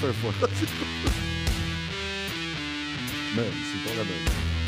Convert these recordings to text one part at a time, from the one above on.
Foi foda. Mano, se empolga não.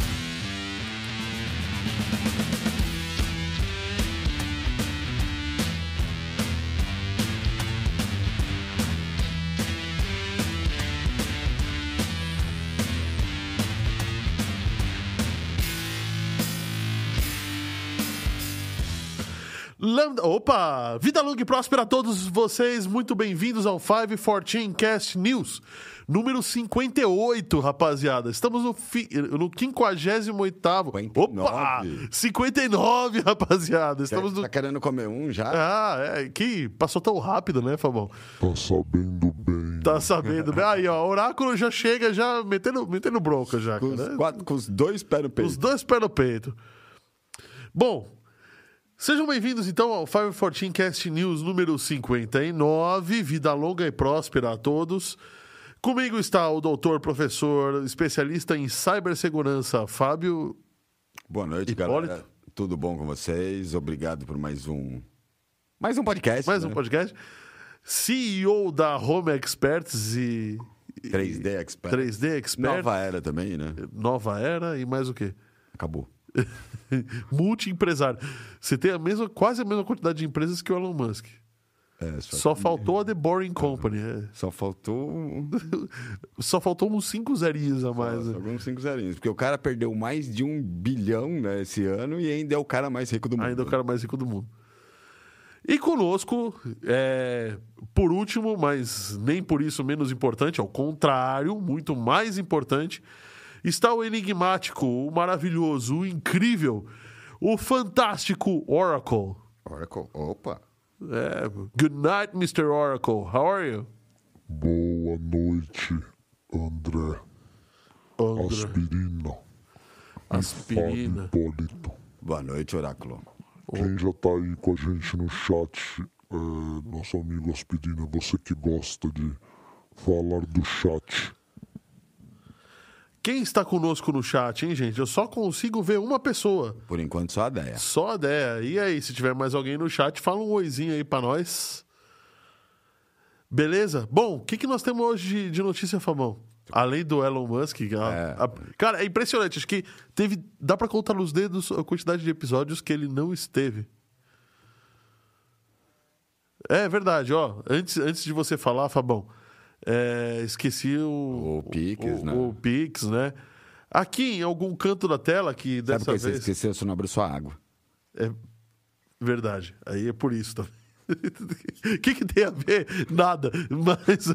Opa! Vida longa e próspera a todos vocês. Muito bem-vindos ao 514 Cast News, número 58, rapaziada. Estamos no, fi... no 58 Opa! 59, rapaziada. Estamos no... Tá querendo comer um já? Ah, é. Que passou tão rápido, né, Fabão? Tá sabendo bem. Tá sabendo bem. Aí, ó, o Oráculo já chega já metendo, metendo bronca já. Com, os, né? quatro, com os dois pés no peito. Os dois pés no peito. Bom, Sejam bem-vindos então ao 514 Cast News número 59. Vida longa e próspera a todos. Comigo está o doutor, professor, especialista em cibersegurança, Fábio. Boa noite, Hipólito. galera. Tudo bom com vocês? Obrigado por mais um mais um podcast. Mais né? um podcast. CEO da Home Experts e 3D Experts. 3D Experts. Nova Era também, né? Nova Era e mais o quê? Acabou. Multi-empresário. Você tem a mesma, quase a mesma quantidade de empresas que o Elon Musk. É, só, só que... faltou a The Boring Company. É. Só faltou. só faltou uns 5 zerinhos a mais. Só, né? Uns 5 zerinhos. Porque o cara perdeu mais de um bilhão né, esse ano e ainda é o cara mais rico do mundo. Ainda é o cara mais rico do mundo. E conosco, é, por último, mas nem por isso menos importante, ao contrário, muito mais importante, está o enigmático, o maravilhoso, o incrível, o fantástico Oracle. Oracle, opa. É, good night, Mr. Oracle. How are you? Boa noite, André. André. Aspirina. Aspirina. Hipólito. Boa noite, Oráculo. Quem já tá aí com a gente no chat é nosso amigo Aspirina, você que gosta de falar do chat. Quem está conosco no chat, hein, gente? Eu só consigo ver uma pessoa. Por enquanto, só a Deia. Só a Deia. E aí, se tiver mais alguém no chat, fala um oizinho aí para nós. Beleza? Bom, o que, que nós temos hoje de, de notícia, Fabão? Além do Elon Musk. A, é. A, cara, é impressionante. Acho que teve. Dá para contar nos dedos a quantidade de episódios que ele não esteve. É verdade, ó. Antes, antes de você falar, Fabão. É, esqueci o, o Pix, o, né? O Pix, né? Aqui em algum canto da tela que dessa Sabe vez. Você esqueceu, você não abriu sua água. É verdade. Aí é por isso também. O que, que tem a ver? Nada. Mas.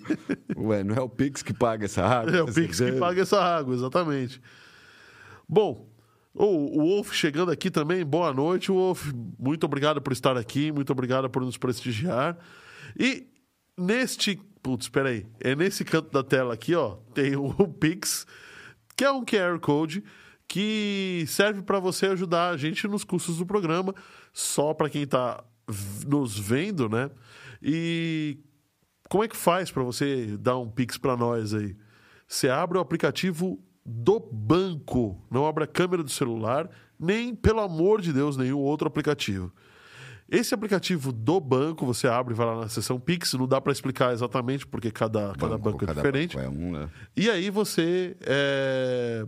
Ué, não é o Pix que paga essa água? É o Pix que paga essa água, exatamente. Bom, o, o Wolf chegando aqui também, boa noite, Wolf. Muito obrigado por estar aqui, muito obrigado por nos prestigiar. E neste Putz, espera aí. É nesse canto da tela aqui, ó, tem o Pix, que é um QR Code que serve para você ajudar a gente nos custos do programa, só para quem está nos vendo, né? E como é que faz para você dar um Pix para nós aí? Você abre o aplicativo do banco, não abre a câmera do celular, nem, pelo amor de Deus, nenhum outro aplicativo. Esse aplicativo do banco, você abre e vai lá na seção Pix, não dá para explicar exatamente porque cada banco, cada banco é cada diferente. Banco é um, né? E aí você é...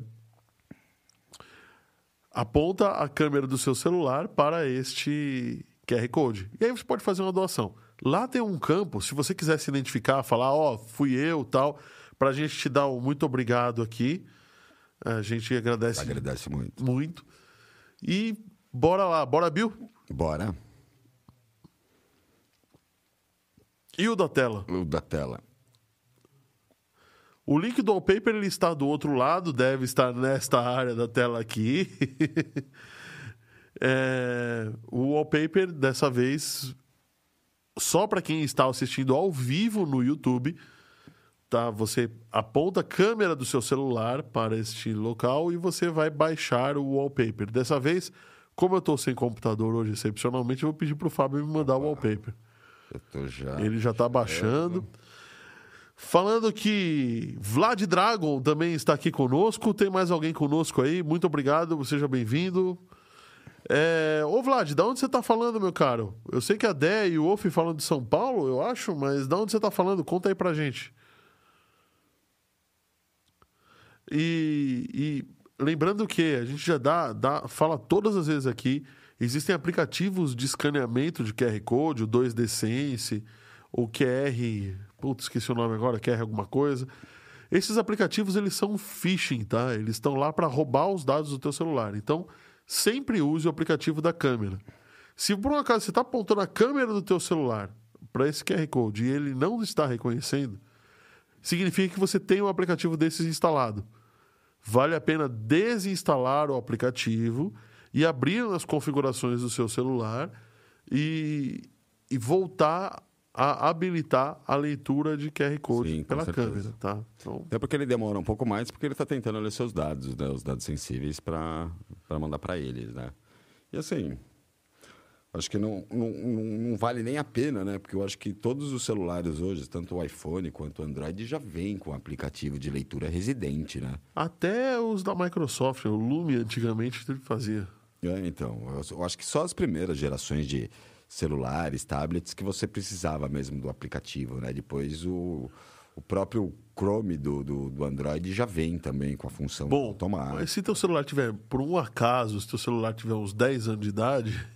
aponta a câmera do seu celular para este QR Code. E aí você pode fazer uma doação. Lá tem um campo, se você quiser se identificar, falar, ó, oh, fui eu, tal, para a gente te dar um muito obrigado aqui. A gente agradece. Agradece muito. Muito. E bora lá, bora, Bill? Bora. E o da tela? O da tela. O link do wallpaper ele está do outro lado, deve estar nesta área da tela aqui. é, o wallpaper, dessa vez, só para quem está assistindo ao vivo no YouTube, tá? Você aponta a câmera do seu celular para este local e você vai baixar o wallpaper. Dessa vez, como eu estou sem computador hoje, excepcionalmente, eu vou pedir para o Fábio me mandar o wallpaper. Já Ele já está baixando. Falando que Vlad Dragon também está aqui conosco. Tem mais alguém conosco aí? Muito obrigado, seja bem-vindo. É... Ô Vlad, da onde você está falando, meu caro? Eu sei que a Dé e o Wolf falam de São Paulo, eu acho, mas da onde você está falando? Conta aí pra gente. E, e, lembrando que a gente já dá, dá, fala todas as vezes aqui, existem aplicativos de escaneamento de QR Code, o 2D Sense, o QR, putz, esqueci o nome agora, QR alguma coisa. Esses aplicativos eles são phishing, tá? Eles estão lá para roubar os dados do teu celular. Então, sempre use o aplicativo da câmera. Se por um acaso você está apontando a câmera do teu celular para esse QR Code e ele não está reconhecendo, significa que você tem um aplicativo desses instalado. Vale a pena desinstalar o aplicativo e abrir nas configurações do seu celular e, e voltar a habilitar a leitura de QR Code Sim, pela câmera, tá? Então... Até porque ele demora um pouco mais, porque ele está tentando ler seus dados, né? os dados sensíveis, para mandar para eles, né? E assim, acho que não, não, não, vale nem a pena, né? Porque eu acho que todos os celulares hoje, tanto o iPhone quanto o Android, já vêm com aplicativo de leitura residente, né? Até os da Microsoft, o Lume antigamente fazia. É, então, eu, acho que só as primeiras gerações de celulares, tablets, que você precisava mesmo do aplicativo, né? Depois o, o próprio Chrome do, do, do, Android já vem também com a função Bom, automática. Mas se teu celular tiver, por um acaso, se teu celular tiver uns 10 anos de idade...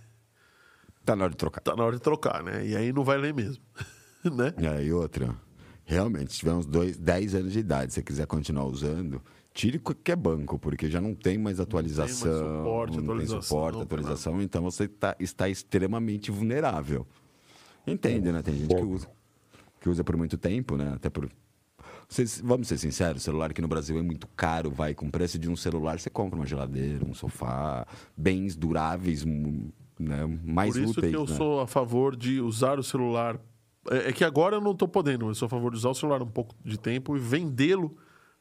Tá na hora de trocar. Tá na hora de trocar, né? E aí não vai ler mesmo, né? É, e outra, realmente, se tiver uns dois, 10 anos de idade, se você quiser continuar usando tire qualquer banco, porque já não tem mais atualização, não tem, mais suporte, não atualização, tem suporte, atualização, então você tá, está extremamente vulnerável. Entende, né? Tem gente que usa, que usa por muito tempo, né? Até por. Vocês, vamos ser sinceros, o celular aqui no Brasil é muito caro, vai com o preço de um celular, você compra uma geladeira, um sofá, bens duráveis, né? mais úteis. Por isso úteis, que eu né? sou a favor de usar o celular. É, é que agora eu não estou podendo, mas sou a favor de usar o celular um pouco de tempo e vendê-lo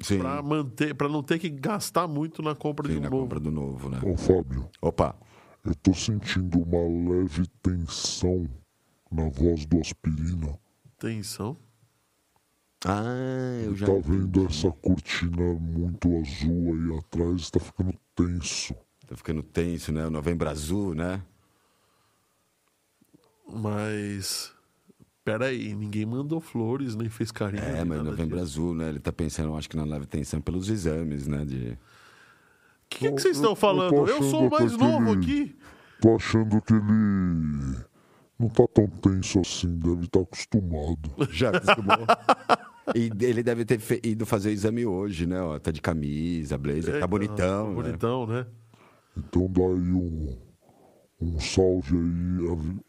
para manter, para não ter que gastar muito na compra Sim, de um na novo. compra do novo, né? Ô, Fábio. Opa. Eu tô sentindo uma leve tensão na voz do aspirina. Tensão? Ah, eu já. Tá vendo essa cortina muito azul aí atrás? Tá ficando tenso. Tá ficando tenso, né? O novembro azul, né? Mas peraí, ninguém mandou flores, nem fez carinho. É, mas novembro disso. azul, né? Ele tá pensando, acho que na leve tensão pelos exames, né? De... O que, que, que vocês estão falando? Eu, eu sou o mais novo ele... aqui. Tô achando que ele não tá tão tenso assim, deve estar tá acostumado. Já acostumou. e ele deve ter fe... ido fazer o exame hoje, né? Ó, tá de camisa, blazer, é, tá bonitão. Tá bonitão, né? né? Então daí um um salve aí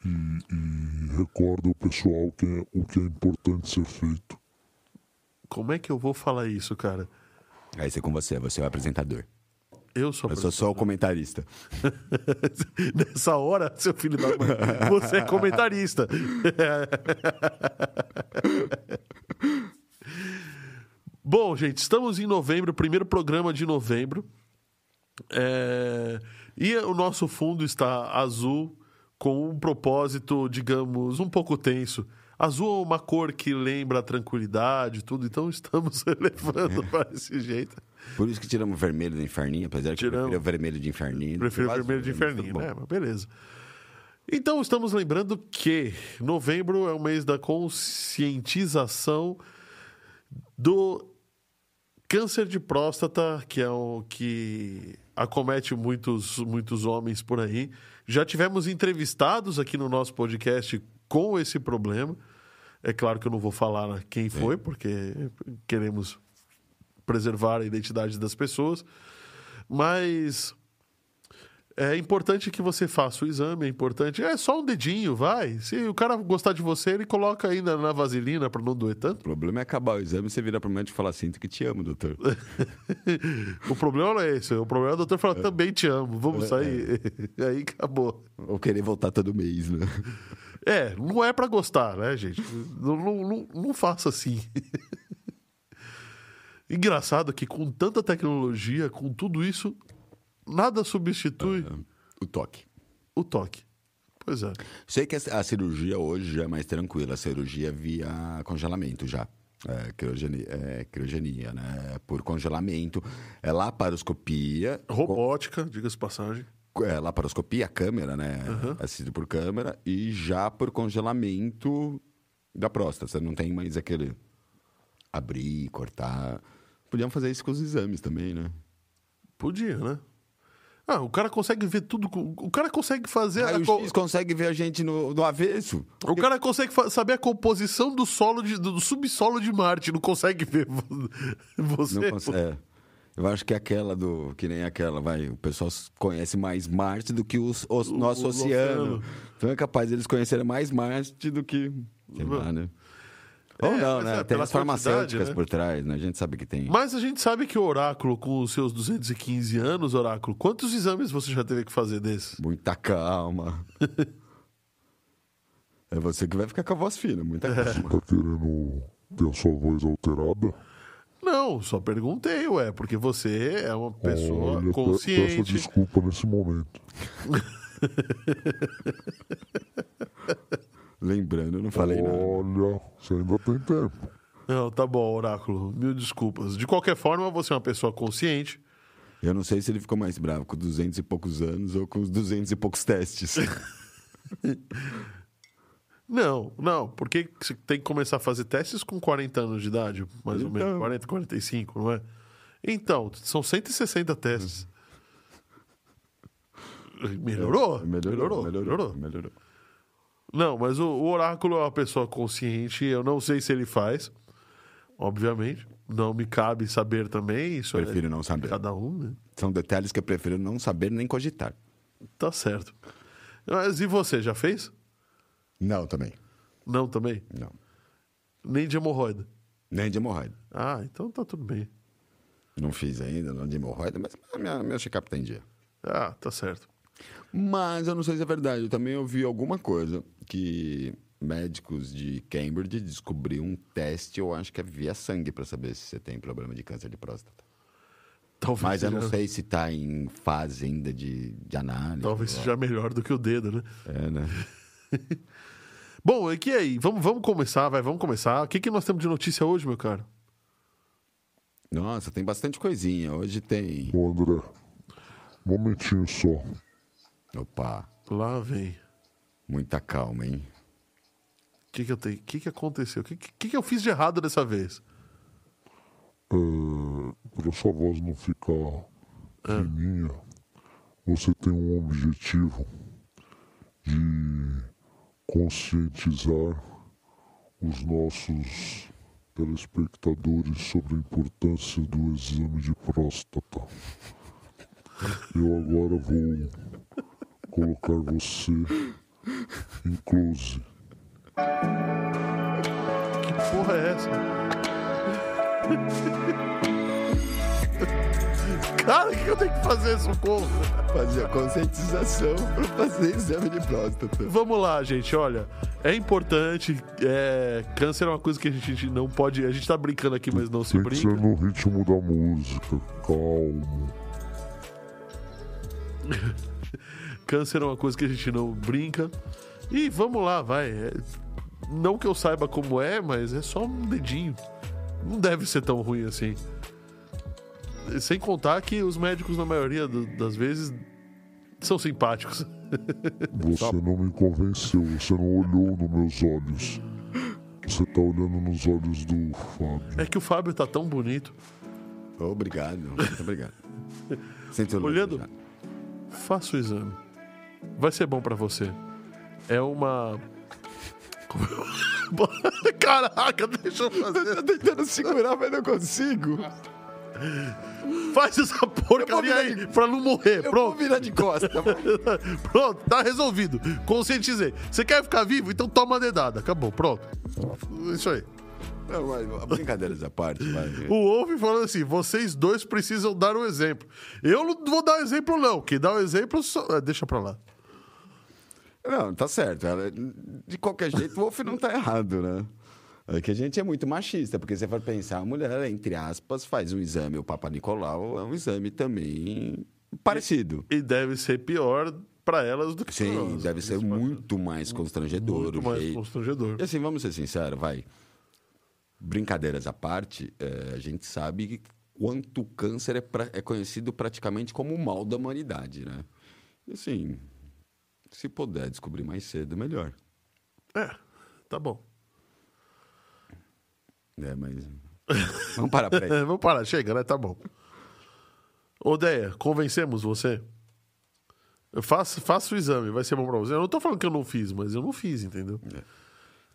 e, e recorda o pessoal que é, o que é importante ser feito. Como é que eu vou falar isso, cara? Aí ser com você, você é o apresentador. Eu sou, eu sou só o comentarista. Nessa hora, seu filho da mãe, você é comentarista. Bom, gente, estamos em novembro, primeiro programa de novembro. É... E o nosso fundo está azul, com um propósito, digamos, um pouco tenso. Azul é uma cor que lembra a tranquilidade tudo, então estamos levando para esse jeito. Por isso que tiramos o vermelho do inferninho, apesar que tiramos. eu prefiro o vermelho de inferninho. Prefiro o vermelho de inferninho, né? Mas beleza. Então, estamos lembrando que novembro é o mês da conscientização do câncer de próstata, que é o que acomete muitos, muitos homens por aí. Já tivemos entrevistados aqui no nosso podcast com esse problema. É claro que eu não vou falar quem foi, porque queremos preservar a identidade das pessoas. Mas é importante que você faça o exame, é importante. É só um dedinho, vai. Se o cara gostar de você, ele coloca ainda na vaselina para não doer tanto. O problema é acabar o exame e você virar pro médico e falar assim, que te amo, doutor. o problema não é esse. O problema é o doutor falar, é. também te amo, vamos é, sair. É. Aí acabou. Ou querer voltar todo mês, né? É, não é para gostar, né, gente? Não, não, não, não faça assim. Engraçado que com tanta tecnologia, com tudo isso, nada substitui. Uh, o toque. O toque. Pois é. Sei que a cirurgia hoje já é mais tranquila, a cirurgia via congelamento já. É, criogenia, é, criogenia, né? Por congelamento. É laparoscopia. Robótica, com... diga-se passagem. É, laparoscopia, câmera, né? Uhum. Assistido por câmera. E já por congelamento da próstata. Você não tem mais aquele abrir, cortar. Podiam fazer isso com os exames também, né? Podia, né? Ah, o cara consegue ver tudo. O cara consegue fazer. Aí a... o X consegue ver a gente no, no avesso. O cara consegue saber a composição do solo de, do subsolo de Marte. Não consegue ver você. Não consegue, é. Eu acho que aquela do. Que nem aquela, vai. O pessoal conhece mais Marte do que os, os, o nosso o oceano. oceano. Então é capaz deles conhecerem mais Marte do que. Sei lá, né? Ou é, não, né? É, tem as farmacêuticas né? por trás, né? A gente sabe que tem. Mas a gente sabe que o Oráculo, com os seus 215 anos, Oráculo, quantos exames você já teve que fazer desses? Muita calma. é você que vai ficar com a voz fina, muita calma. Você tá querendo ter a sua voz alterada? Não, só perguntei, ué, porque você é uma pessoa Olha, consciente. Peço desculpa nesse momento. Lembrando, eu não falei Olha, nada. Olha, você ainda tem tempo. Não, tá bom, Oráculo. Mil desculpas. De qualquer forma, você é uma pessoa consciente. Eu não sei se ele ficou mais bravo com 200 e poucos anos ou com os 200 e poucos testes. não, não, porque você tem que começar a fazer testes com 40 anos de idade, mais então... ou menos. 40, 45, não é? Então, são 160 testes. Melhorou? Melhorou, melhorou, melhorou. melhorou. Não, mas o, o, oráculo é uma pessoa consciente. Eu não sei se ele faz, obviamente. Não me cabe saber também. Isso é prefiro é não saber. Cada um, né? São detalhes que eu prefiro não saber nem cogitar. Tá certo. Mas e você, já fez? Não, também. Não, também? Não. Nem de hemorroida? Nem de hemorroida. Ah, então tá tudo bem. Não fiz ainda, não de hemorroida, mas minha, meu check-up tem dia. Ah, tá certo. Mas eu não sei se é verdade. Eu também ouvi alguma coisa que médicos de Cambridge descobriram um teste, eu acho que é via sangue, para saber se você tem problema de câncer de próstata. Talvez Mas eu não sei se está em fase ainda de, de análise. Talvez seja melhor do que o dedo, né? É, né? Bom, e que aí? Vamos, vamos começar, vai, vamos começar. O que, que nós temos de notícia hoje, meu caro? Nossa, tem bastante coisinha. Hoje tem. Ô, André, um momentinho só. Opa. Lá vem. Muita calma, hein? O que, que eu tenho? O que, que aconteceu? O que, que, que eu fiz de errado dessa vez? É, para sua voz não ficar é. fininha, você tem um objetivo de conscientizar os nossos telespectadores sobre a importância do exame de próstata. Eu agora vou colocar você em close. Que porra é essa? Cara, o que eu tenho que fazer, socorro? Fazer a conscientização para fazer exame de próstata. Vamos lá, gente, olha. É importante. É... Câncer é uma coisa que a gente não pode. A gente tá brincando aqui, mas não se Tem brinca. Que ser no ritmo da música, calmo. Câncer é uma coisa que a gente não brinca. E vamos lá, vai. É, não que eu saiba como é, mas é só um dedinho. Não deve ser tão ruim assim. Sem contar que os médicos, na maioria do, das vezes, são simpáticos. Você não me convenceu, você não olhou nos meus olhos. Você tá olhando nos olhos do Fábio. É que o Fábio tá tão bonito. Obrigado, muito obrigado. Olhando, faça o exame. Vai ser bom para você. É uma. Caraca, deixa eu fazer. Eu tô tentando segurar, mas não consigo. Faz essa porcaria aí de... pra não morrer. Eu Pronto. Vou virar de costa. Pronto, tá resolvido. Conscientizei. Você quer ficar vivo? Então toma a dedada. Acabou, pronto. Isso aí. Não, mas, brincadeiras à parte, vai. O Wolf falando assim: vocês dois precisam dar um exemplo. Eu não vou dar exemplo, não. Quem dá o um exemplo, só... É, deixa pra lá. Não, tá certo. De qualquer jeito, o Wolf não tá errado, né? É que a gente é muito machista, porque você vai pensar, a mulher, entre aspas, faz um exame, o Papa Nicolau é um exame também parecido. E, e deve ser pior para elas do que Sim, para nós. deve ser muito mais constrangedor. Muito mais constrangedor. E assim, vamos ser sinceros, vai. brincadeiras à parte, é, a gente sabe quanto o câncer é, pra, é conhecido praticamente como o mal da humanidade, né? E assim, se puder descobrir mais cedo, melhor. É, tá bom. É, mas. Vamos parar por aí. Vamos parar, chega, né? Tá bom. Odeia, convencemos você? Faça, faça o exame, vai ser bom pra você. Eu não tô falando que eu não fiz, mas eu não fiz, entendeu?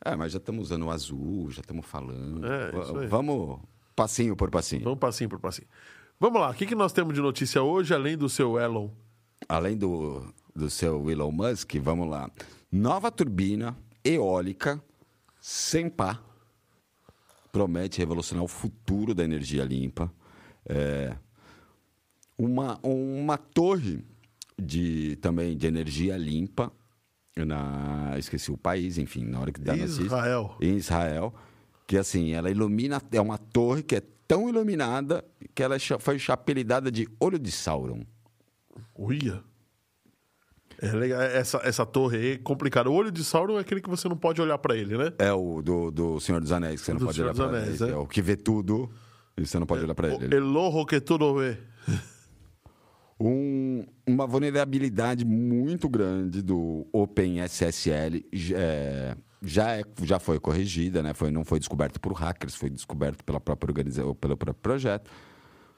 É, é mas já estamos usando o azul, já estamos falando. É. Vamos passinho por passinho. Vamos passinho por passinho. Vamos lá, o que, que nós temos de notícia hoje, além do seu Elon? Além do, do seu Elon Musk, vamos lá. Nova turbina eólica sem pá promete revolucionar o futuro da energia limpa. É, uma, uma torre de também de energia limpa na esqueci o país, enfim, na hora que dá Israel. Em Israel, que assim, ela ilumina, é uma torre que é tão iluminada que ela é foi apelidada de Olho de Sauron. Uia. É legal. Essa, essa torre aí é complicada. O olho de Sauron é aquele que você não pode olhar para ele, né? É o do, do Senhor dos Anéis, que você não do pode Senhor olhar para ele. É. é. o que vê tudo e você não pode é, olhar para ele. El ojo que tudo vê. Um, uma vulnerabilidade muito grande do OpenSSL é, já, é, já foi corrigida, né? foi, não foi descoberto por hackers, foi descoberto pela própria organização, pelo próprio projeto,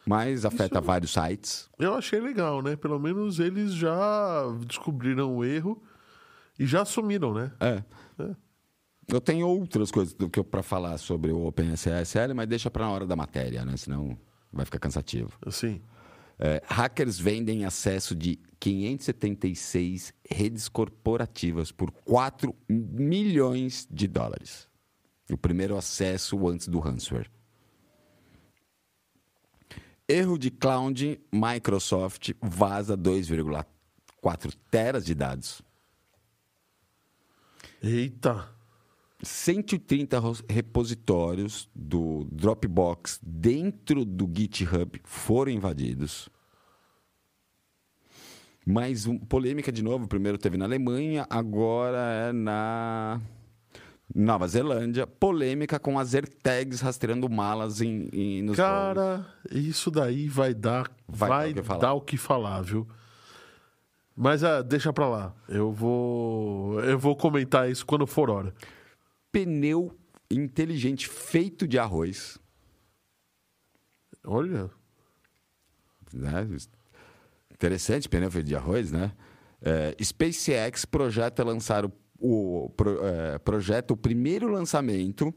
mas afeta Isso, vários sites. Eu achei legal, né? Pelo menos eles já descobriram o erro e já assumiram, né? É. é. Eu tenho outras coisas do que para falar sobre o OpenSSL, mas deixa para na hora da matéria, né? Senão vai ficar cansativo. Sim. É, hackers vendem acesso de 576 redes corporativas por 4 milhões de dólares. O primeiro acesso antes do ransomware. Erro de cloud, Microsoft vaza 2,4 teras de dados. Eita! 130 repositórios do Dropbox dentro do GitHub foram invadidos. Mais um, polêmica de novo. Primeiro teve na Alemanha, agora é na Nova Zelândia. Polêmica com as AirTags rastreando malas em, em nos Cara, voos. isso daí vai dar, vai, vai dar, o que dar o que falar, viu? Mas ah, deixa pra lá. Eu vou, eu vou comentar isso quando for hora pneu inteligente feito de arroz. Olha. Né? Interessante, pneu feito de arroz, né? É, SpaceX projeta lançar o, o pro, é, projeta o primeiro lançamento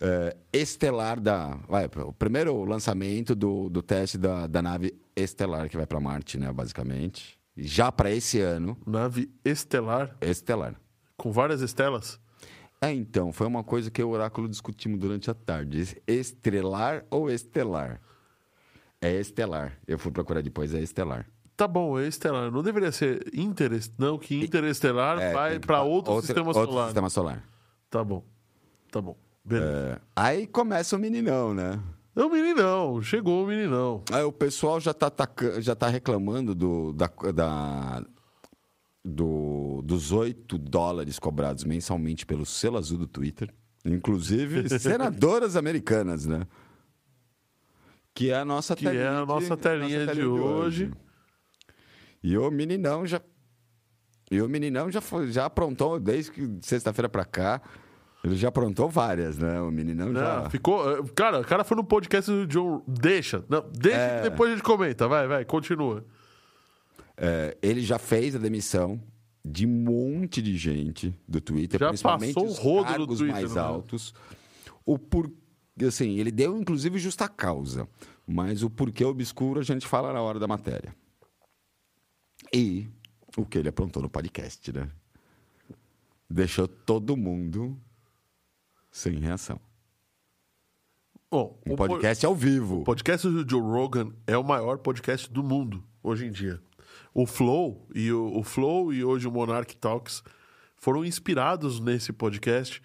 é, estelar da. Vai, o primeiro lançamento do, do teste da, da nave estelar que vai para Marte, né? Basicamente. Já para esse ano. Nave estelar? Estelar. Com várias estelas? É, então, foi uma coisa que o oráculo discutimos durante a tarde. Estrelar ou estelar? É estelar. Eu fui procurar depois, é estelar. Tá bom, é estelar. Não deveria ser interestelar. Não, que interestelar é, vai para outro, outro, sistema solar. Outro sistema solar. Tá bom. Tá bom. Beleza. É, aí começa o meninão, né? É o meninão, chegou o meninão. Aí o pessoal já tá, já tá reclamando do, da, da, do, dos 8 dólares cobrados mensalmente pelo selo azul do Twitter, inclusive senadoras americanas, né? Que é a nossa que telinha, é a nossa telinha, de, nossa telinha de, de hoje. E o meninão já e o meninão já foi, já aprontou desde que sexta-feira para cá. Ele já aprontou várias, né? O meninão não, já. Ficou. Eh, cara, o cara foi no podcast do John. Deixa. Não, deixa é... que depois a gente comenta. Vai, vai, continua. É, ele já fez a demissão de um monte de gente do Twitter, já principalmente passou os rodo cargos Twitter, mais né? altos. O por... assim, ele deu inclusive justa causa, mas o porquê obscuro a gente fala na hora da matéria. E o que ele aprontou no podcast, né? Deixou todo mundo sem reação. Bom, um podcast po... ao vivo. O podcast do Joe Rogan é o maior podcast do mundo hoje em dia o Flow e o, o Flow e hoje o Monarch Talks foram inspirados nesse podcast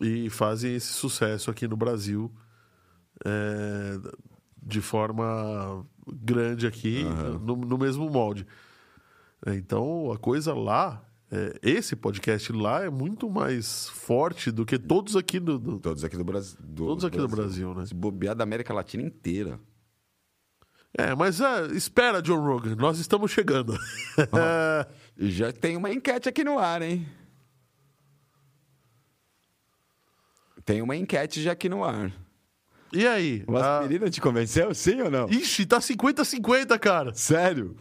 e fazem esse sucesso aqui no Brasil é, de forma grande aqui, uhum. no, no, mesmo molde. Então, a coisa lá é, esse podcast lá é muito mais forte do que todos aqui do, do... todos aqui do Brasil todos aqui do Brasil né se bobear da América Latina inteira é mas é, espera John Rogan nós estamos chegando já tem uma enquete aqui no ar hein tem uma enquete já aqui no ar e aí? O aspirina a... te convenceu, sim ou não? Ixi, tá 50-50, cara. Sério?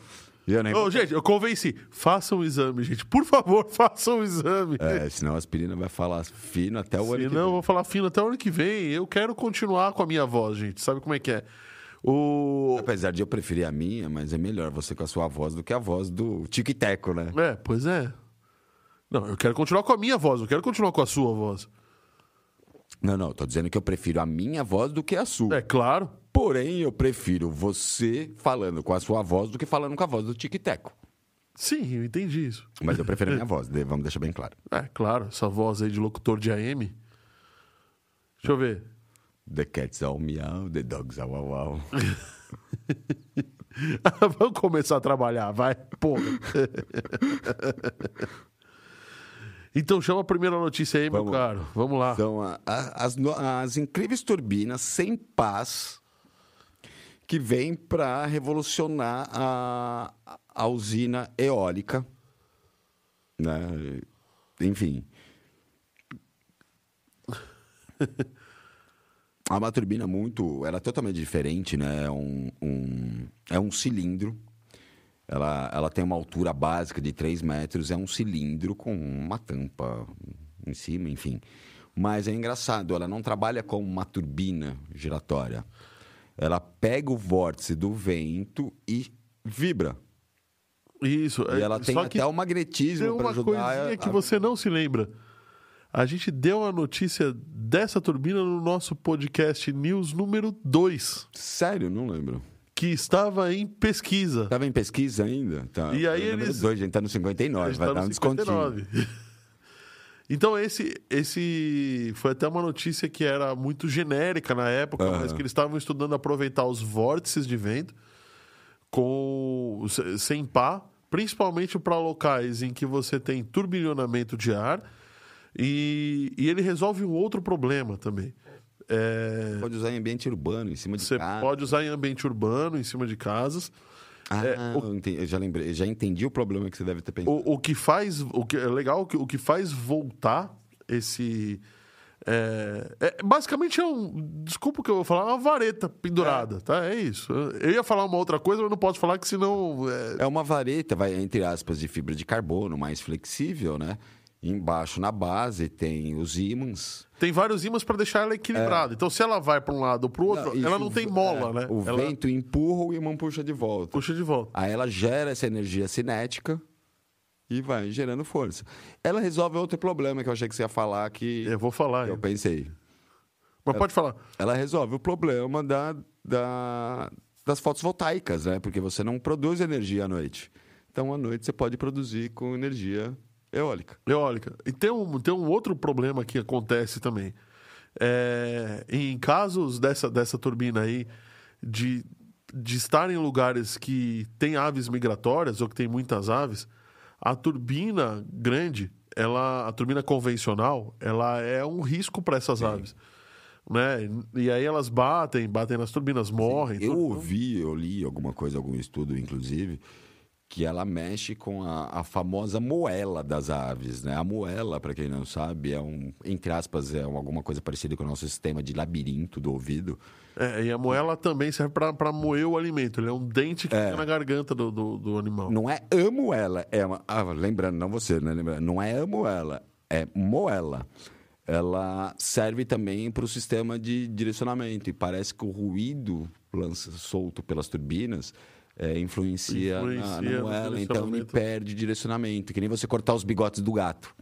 Eu nem... gente, eu convenci. Façam o exame, gente. Por favor, façam o exame. É, senão a aspirina vai falar fino até o ano que vem. Senão eu vou falar fino até o ano que vem. Eu quero continuar com a minha voz, gente. Sabe como é que é? O... Apesar de eu preferir a minha, mas é melhor você com a sua voz do que a voz do Tico Teco, né? É, pois é. Não, eu quero continuar com a minha voz, eu quero continuar com a sua voz. Não, não, tô dizendo que eu prefiro a minha voz do que a sua. É claro. Porém, eu prefiro você falando com a sua voz do que falando com a voz do Tic-Teco. Sim, eu entendi isso. Mas eu prefiro a minha voz, vamos deixar bem claro. É, claro, essa voz aí de locutor de AM. Deixa eu ver. The cats all meow, the dogs all wow wow. vamos começar a trabalhar, vai, porra. Então chama a primeira notícia aí, Vamos. meu caro. Vamos lá. Então, a, a, as, as incríveis turbinas sem paz que vem para revolucionar a, a usina eólica. Né? Enfim. É uma turbina muito. Ela é totalmente diferente, né? É um, um, é um cilindro. Ela, ela tem uma altura básica de 3 metros, é um cilindro com uma tampa em cima, enfim. Mas é engraçado, ela não trabalha como uma turbina giratória ela pega o vórtice do vento e vibra. Isso. E ela tem até o magnetismo para ajudar. Uma coisinha a... que você não se lembra. A gente deu a notícia dessa turbina no nosso podcast News número 2. Sério? Não lembro. Que estava em pesquisa. Estava em pesquisa ainda? Tá. E aí eles... Dois, a gente está no 59, vai tá dar um 59. descontinho. Então, esse, esse foi até uma notícia que era muito genérica na época, uhum. mas que eles estavam estudando aproveitar os vórtices de vento com sem pá, principalmente para locais em que você tem turbilhonamento de ar. E, e ele resolve um outro problema também. É... Pode usar em ambiente urbano, em cima de Você pode usar em ambiente urbano, em cima de casas. Ah, é, o, eu já lembrei, já entendi o problema que você deve ter pensado. O, o que faz, o que é legal, o que, o que faz voltar esse é, é, basicamente é um, desculpa o que eu vou falar, uma vareta pendurada, é. tá? É isso. Eu ia falar uma outra coisa, mas não posso falar que senão é... é uma vareta, vai entre aspas de fibra de carbono, mais flexível, né? Embaixo na base tem os ímãs. Tem vários ímãs para deixar ela equilibrada. É. Então, se ela vai para um lado ou para o outro, não, ela não tem mola, é, né? O ela... vento empurra, o ímã puxa de volta. Puxa de volta. Aí ela gera essa energia cinética e vai gerando força. Ela resolve outro problema que eu achei que você ia falar que. Eu vou falar. Eu pensei. Mas ela, pode falar. Ela resolve o problema da, da, das fotovoltaicas, né? Porque você não produz energia à noite. Então, à noite, você pode produzir com energia Eólica. Eólica. E tem um, tem um outro problema que acontece também. É, em casos dessa, dessa turbina aí, de, de estar em lugares que tem aves migratórias ou que tem muitas aves, a turbina grande, ela, a turbina convencional, ela é um risco para essas Sim. aves. Né? E aí elas batem, batem nas turbinas, morrem. Sim, eu ouvi, eu li alguma coisa, algum estudo, inclusive, que ela mexe com a, a, famosa moela das aves, né? A moela, para quem não sabe, é um, entre aspas, é alguma coisa parecida com o nosso sistema de labirinto do ouvido. É, e a moela também serve para moer o alimento. Ele é um dente que é. fica na garganta do, do, do, animal. Não é a moela, é uma, ah, lembrando, não você, né? Lembrando, não é a moela, é moela. Ela serve também para o sistema de direcionamento e parece que o ruído lança, solto pelas turbinas é, influencia, influencia, na, na moela, então ele perde direcionamento, que nem você cortar os bigotes do gato.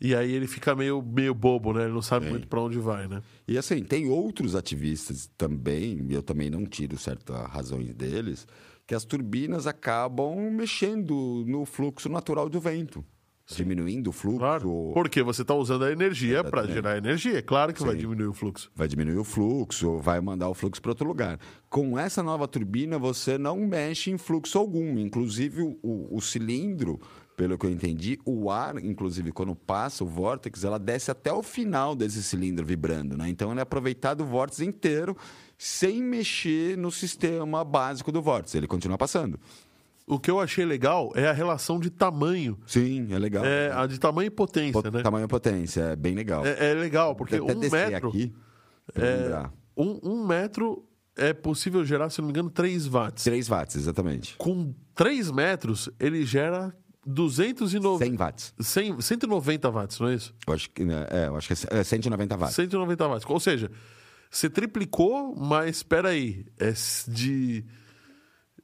E aí ele fica meio, meio bobo, né? Ele não sabe é. muito para onde vai, né? E assim, tem outros ativistas também, e eu também não tiro certas razões deles, que as turbinas acabam mexendo no fluxo natural do vento diminuindo o fluxo. Claro. Porque você está usando a energia para gerar energia. É claro que Sim. vai diminuir o fluxo. Vai diminuir o fluxo, vai mandar o fluxo para outro lugar. Com essa nova turbina, você não mexe em fluxo algum. Inclusive, o, o cilindro pelo que eu entendi, o ar, inclusive, quando passa o vórtex, ela desce até o final desse cilindro vibrando, né? Então, ele é aproveitado o vórtice inteiro sem mexer no sistema básico do vórtice. Ele continua passando. O que eu achei legal é a relação de tamanho. Sim, é legal. É, a de tamanho e potência, né? Tamanho e potência, é bem legal. É, é legal, porque um metro... Aqui, é, um, um metro é possível gerar, se não me engano, 3 watts. 3 watts, exatamente. Com 3 metros, ele gera 290... 100 watts. 100, 190 watts, não é isso? Eu acho que, né, é, eu acho que é 190 watts. 190 watts. Ou seja, você triplicou, mas espera aí, é de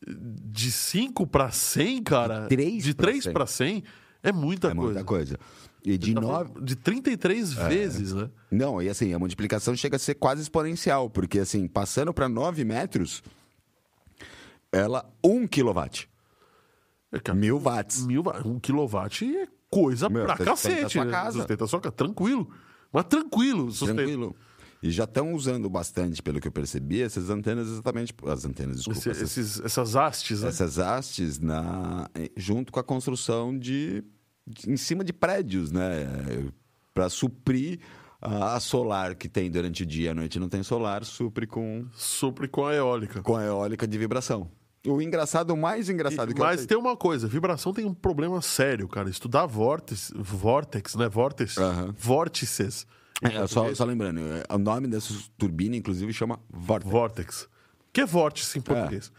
de 5 para 100, cara. De 3 para 100 é muita é coisa. muita coisa. E de, tá nove... de 33 é. vezes, né? Não, e assim, a multiplicação chega a ser quase exponencial, porque assim, passando para 9 metros, ela 1 um quilowatt. É, mil watts. Mil, um quilowatt é coisa Meu, pra cacete. Sua né? casa. Sustenta a sua casa. Tranquilo. Mas tranquilo. Sustenta. Tranquilo. E já estão usando bastante, pelo que eu percebi, essas antenas exatamente. As antenas, desculpa. Esse, essas, esses, essas hastes, né? Essas hastes na, junto com a construção de, de em cima de prédios, né? Para suprir a solar que tem durante o dia, à noite não tem solar, supre com. Supre com a eólica. Com a eólica de vibração. O engraçado, o mais engraçado e, que Mas tem uma coisa, vibração tem um problema sério, cara. Estudar vórtex, vórtex né? Vórtice, uhum. vórtices é, só, só, lembrando, é, o nome dessa turbina, inclusive, chama Vortex. Vortex. Que é vórtice em português.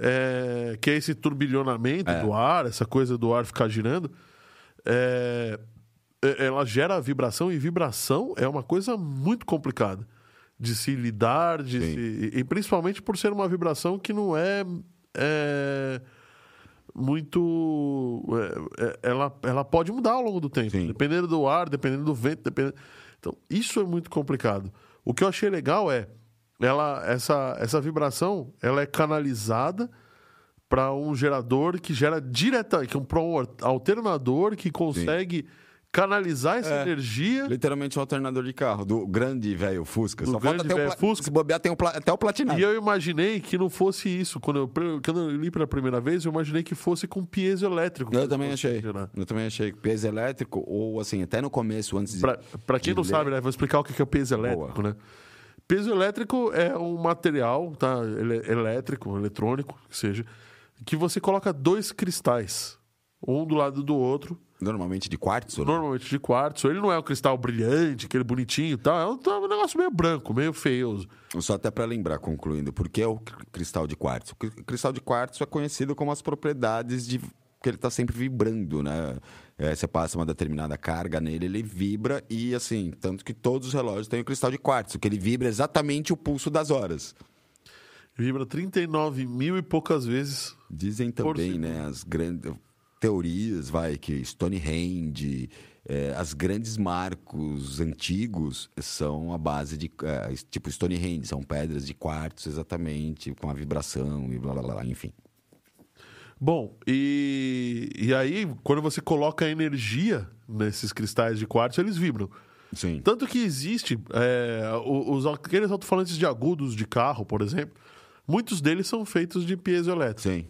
É. É, que é esse turbilhonamento é. do ar, essa coisa do ar ficar girando. É, ela gera vibração e vibração é uma coisa muito complicada de se lidar, de se, e principalmente por ser uma vibração que não é, é muito. É, ela, ela pode mudar ao longo do tempo, Sim. dependendo do ar, dependendo do vento, dependendo. Então, isso é muito complicado. O que eu achei legal é ela essa, essa vibração ela é canalizada para um gerador que gera diretamente, é para um alternador que consegue Sim. Canalizar essa é, energia. Literalmente um alternador de carro, do grande velho Fusca. Do Só grande falta velho Fusca. Se bobear, tem um, até o platinado. E eu imaginei que não fosse isso. Quando eu, quando eu li pela primeira vez, eu imaginei que fosse com piezoelétrico. Eu também achei. Eu também achei. Piezoelétrico, ou assim, até no começo, antes de. Para quem não ler... sabe, né? Vou explicar o que é o piezoelétrico, né? Peso elétrico é um material tá? Ele elétrico, eletrônico, que seja, que você coloca dois cristais, um do lado do outro. Normalmente de quartzo? Né? Normalmente de quartzo. Ele não é um cristal brilhante, aquele bonitinho e tal. É um, um negócio meio branco, meio feioso. Só até para lembrar, concluindo, por que é o cristal de quartzo? O cristal de quartzo é conhecido como as propriedades de que ele está sempre vibrando, né? É, você passa uma determinada carga nele, ele vibra e assim, tanto que todos os relógios têm o cristal de quartzo, que ele vibra exatamente o pulso das horas. Vibra 39 mil e poucas vezes. Dizem também, né, as grandes teorias, vai, que Stonehenge, é, as grandes marcos antigos são a base de, é, tipo Stonehenge, são pedras de quartzo exatamente, com a vibração e blá blá blá, enfim. Bom, e, e aí, quando você coloca energia nesses cristais de quartzo, eles vibram. Sim. Tanto que existe é, os, aqueles alto-falantes de agudos de carro, por exemplo, muitos deles são feitos de piezoelétrico. Sim.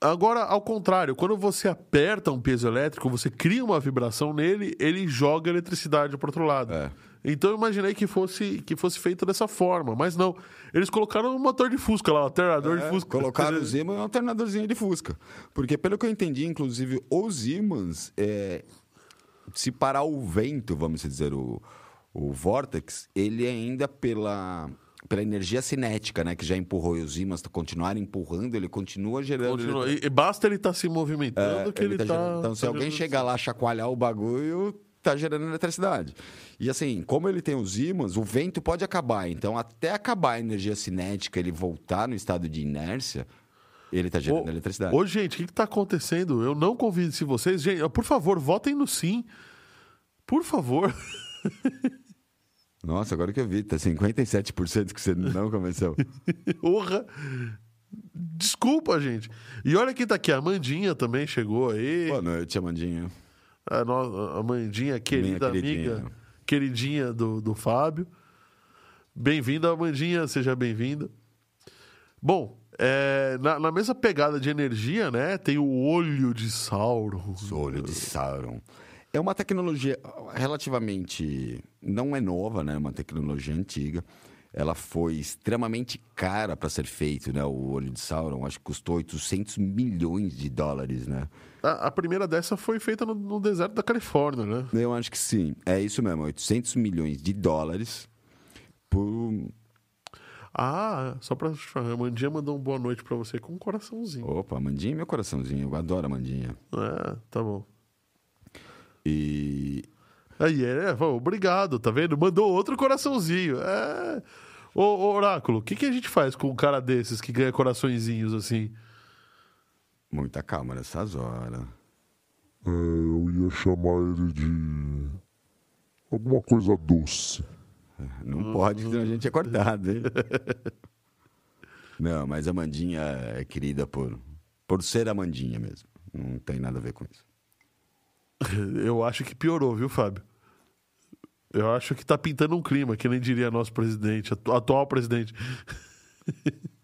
Agora, ao contrário, quando você aperta um piezoelétrico, você cria uma vibração nele, ele joga eletricidade para outro lado. É. Então eu imaginei que fosse, que fosse feito dessa forma, mas não. Eles colocaram um motor de Fusca lá, um alternador é, de Fusca. Colocaram os ímãs e um alternadorzinho de Fusca. Porque, pelo que eu entendi, inclusive, os ímãs, é, se parar o vento, vamos dizer, o, o Vortex, ele ainda pela pela energia cinética, né? Que já empurrou e os ímãs continuarem empurrando, ele continua gerando. Continua. Ele... E basta ele estar tá se movimentando é, que ele está. Tá então, se tá alguém chegar lá, chacoalhar o bagulho, tá gerando eletricidade. E assim, como ele tem os ímãs, o vento pode acabar. Então, até acabar a energia cinética, ele voltar no estado de inércia, ele está gerando ô, eletricidade. Ô, gente, o que está acontecendo? Eu não convido se vocês. Gente, por favor, votem no sim. Por favor. Nossa, agora que eu vi, tá 57% que você não convenceu. Porra! Desculpa, gente. E olha quem tá aqui, a Amandinha também chegou aí. Boa noite, Amandinha. A, a Amandinha, querida amiga, queridinha do, do Fábio. Bem-vinda, Amandinha, seja bem-vinda. Bom, É, na, na, mesma pegada de energia, né? Tem o olho de Sauron. O olho de Sauron. É uma tecnologia relativamente. Não é nova, né? É uma tecnologia antiga. Ela foi extremamente cara para ser feito, né? O olho de Sauron. Acho que custou 800 milhões de dólares, né? A, a primeira dessa foi feita no, no deserto da Califórnia, né? Eu acho que sim. É isso mesmo. 800 milhões de dólares por ah, só pra falar, a Mandinha mandou uma boa noite pra você com um coraçãozinho. Opa, Mandinha é meu coraçãozinho. Eu adoro a Mandinha. É, tá bom. E. Aí, é, obrigado, tá vendo? Mandou outro coraçãozinho. É. Ô, ô Oráculo, o que, que a gente faz com um cara desses que ganha coraçõezinhos assim? Muita calma nessas horas. É, eu ia chamar ele de. alguma coisa doce. Não uhum. pode, senão a gente é cortado, hein? Não, mas a Mandinha é querida por, por ser a Mandinha mesmo. Não tem nada a ver com isso. Eu acho que piorou, viu, Fábio? Eu acho que tá pintando um clima, que nem diria nosso presidente, atual presidente.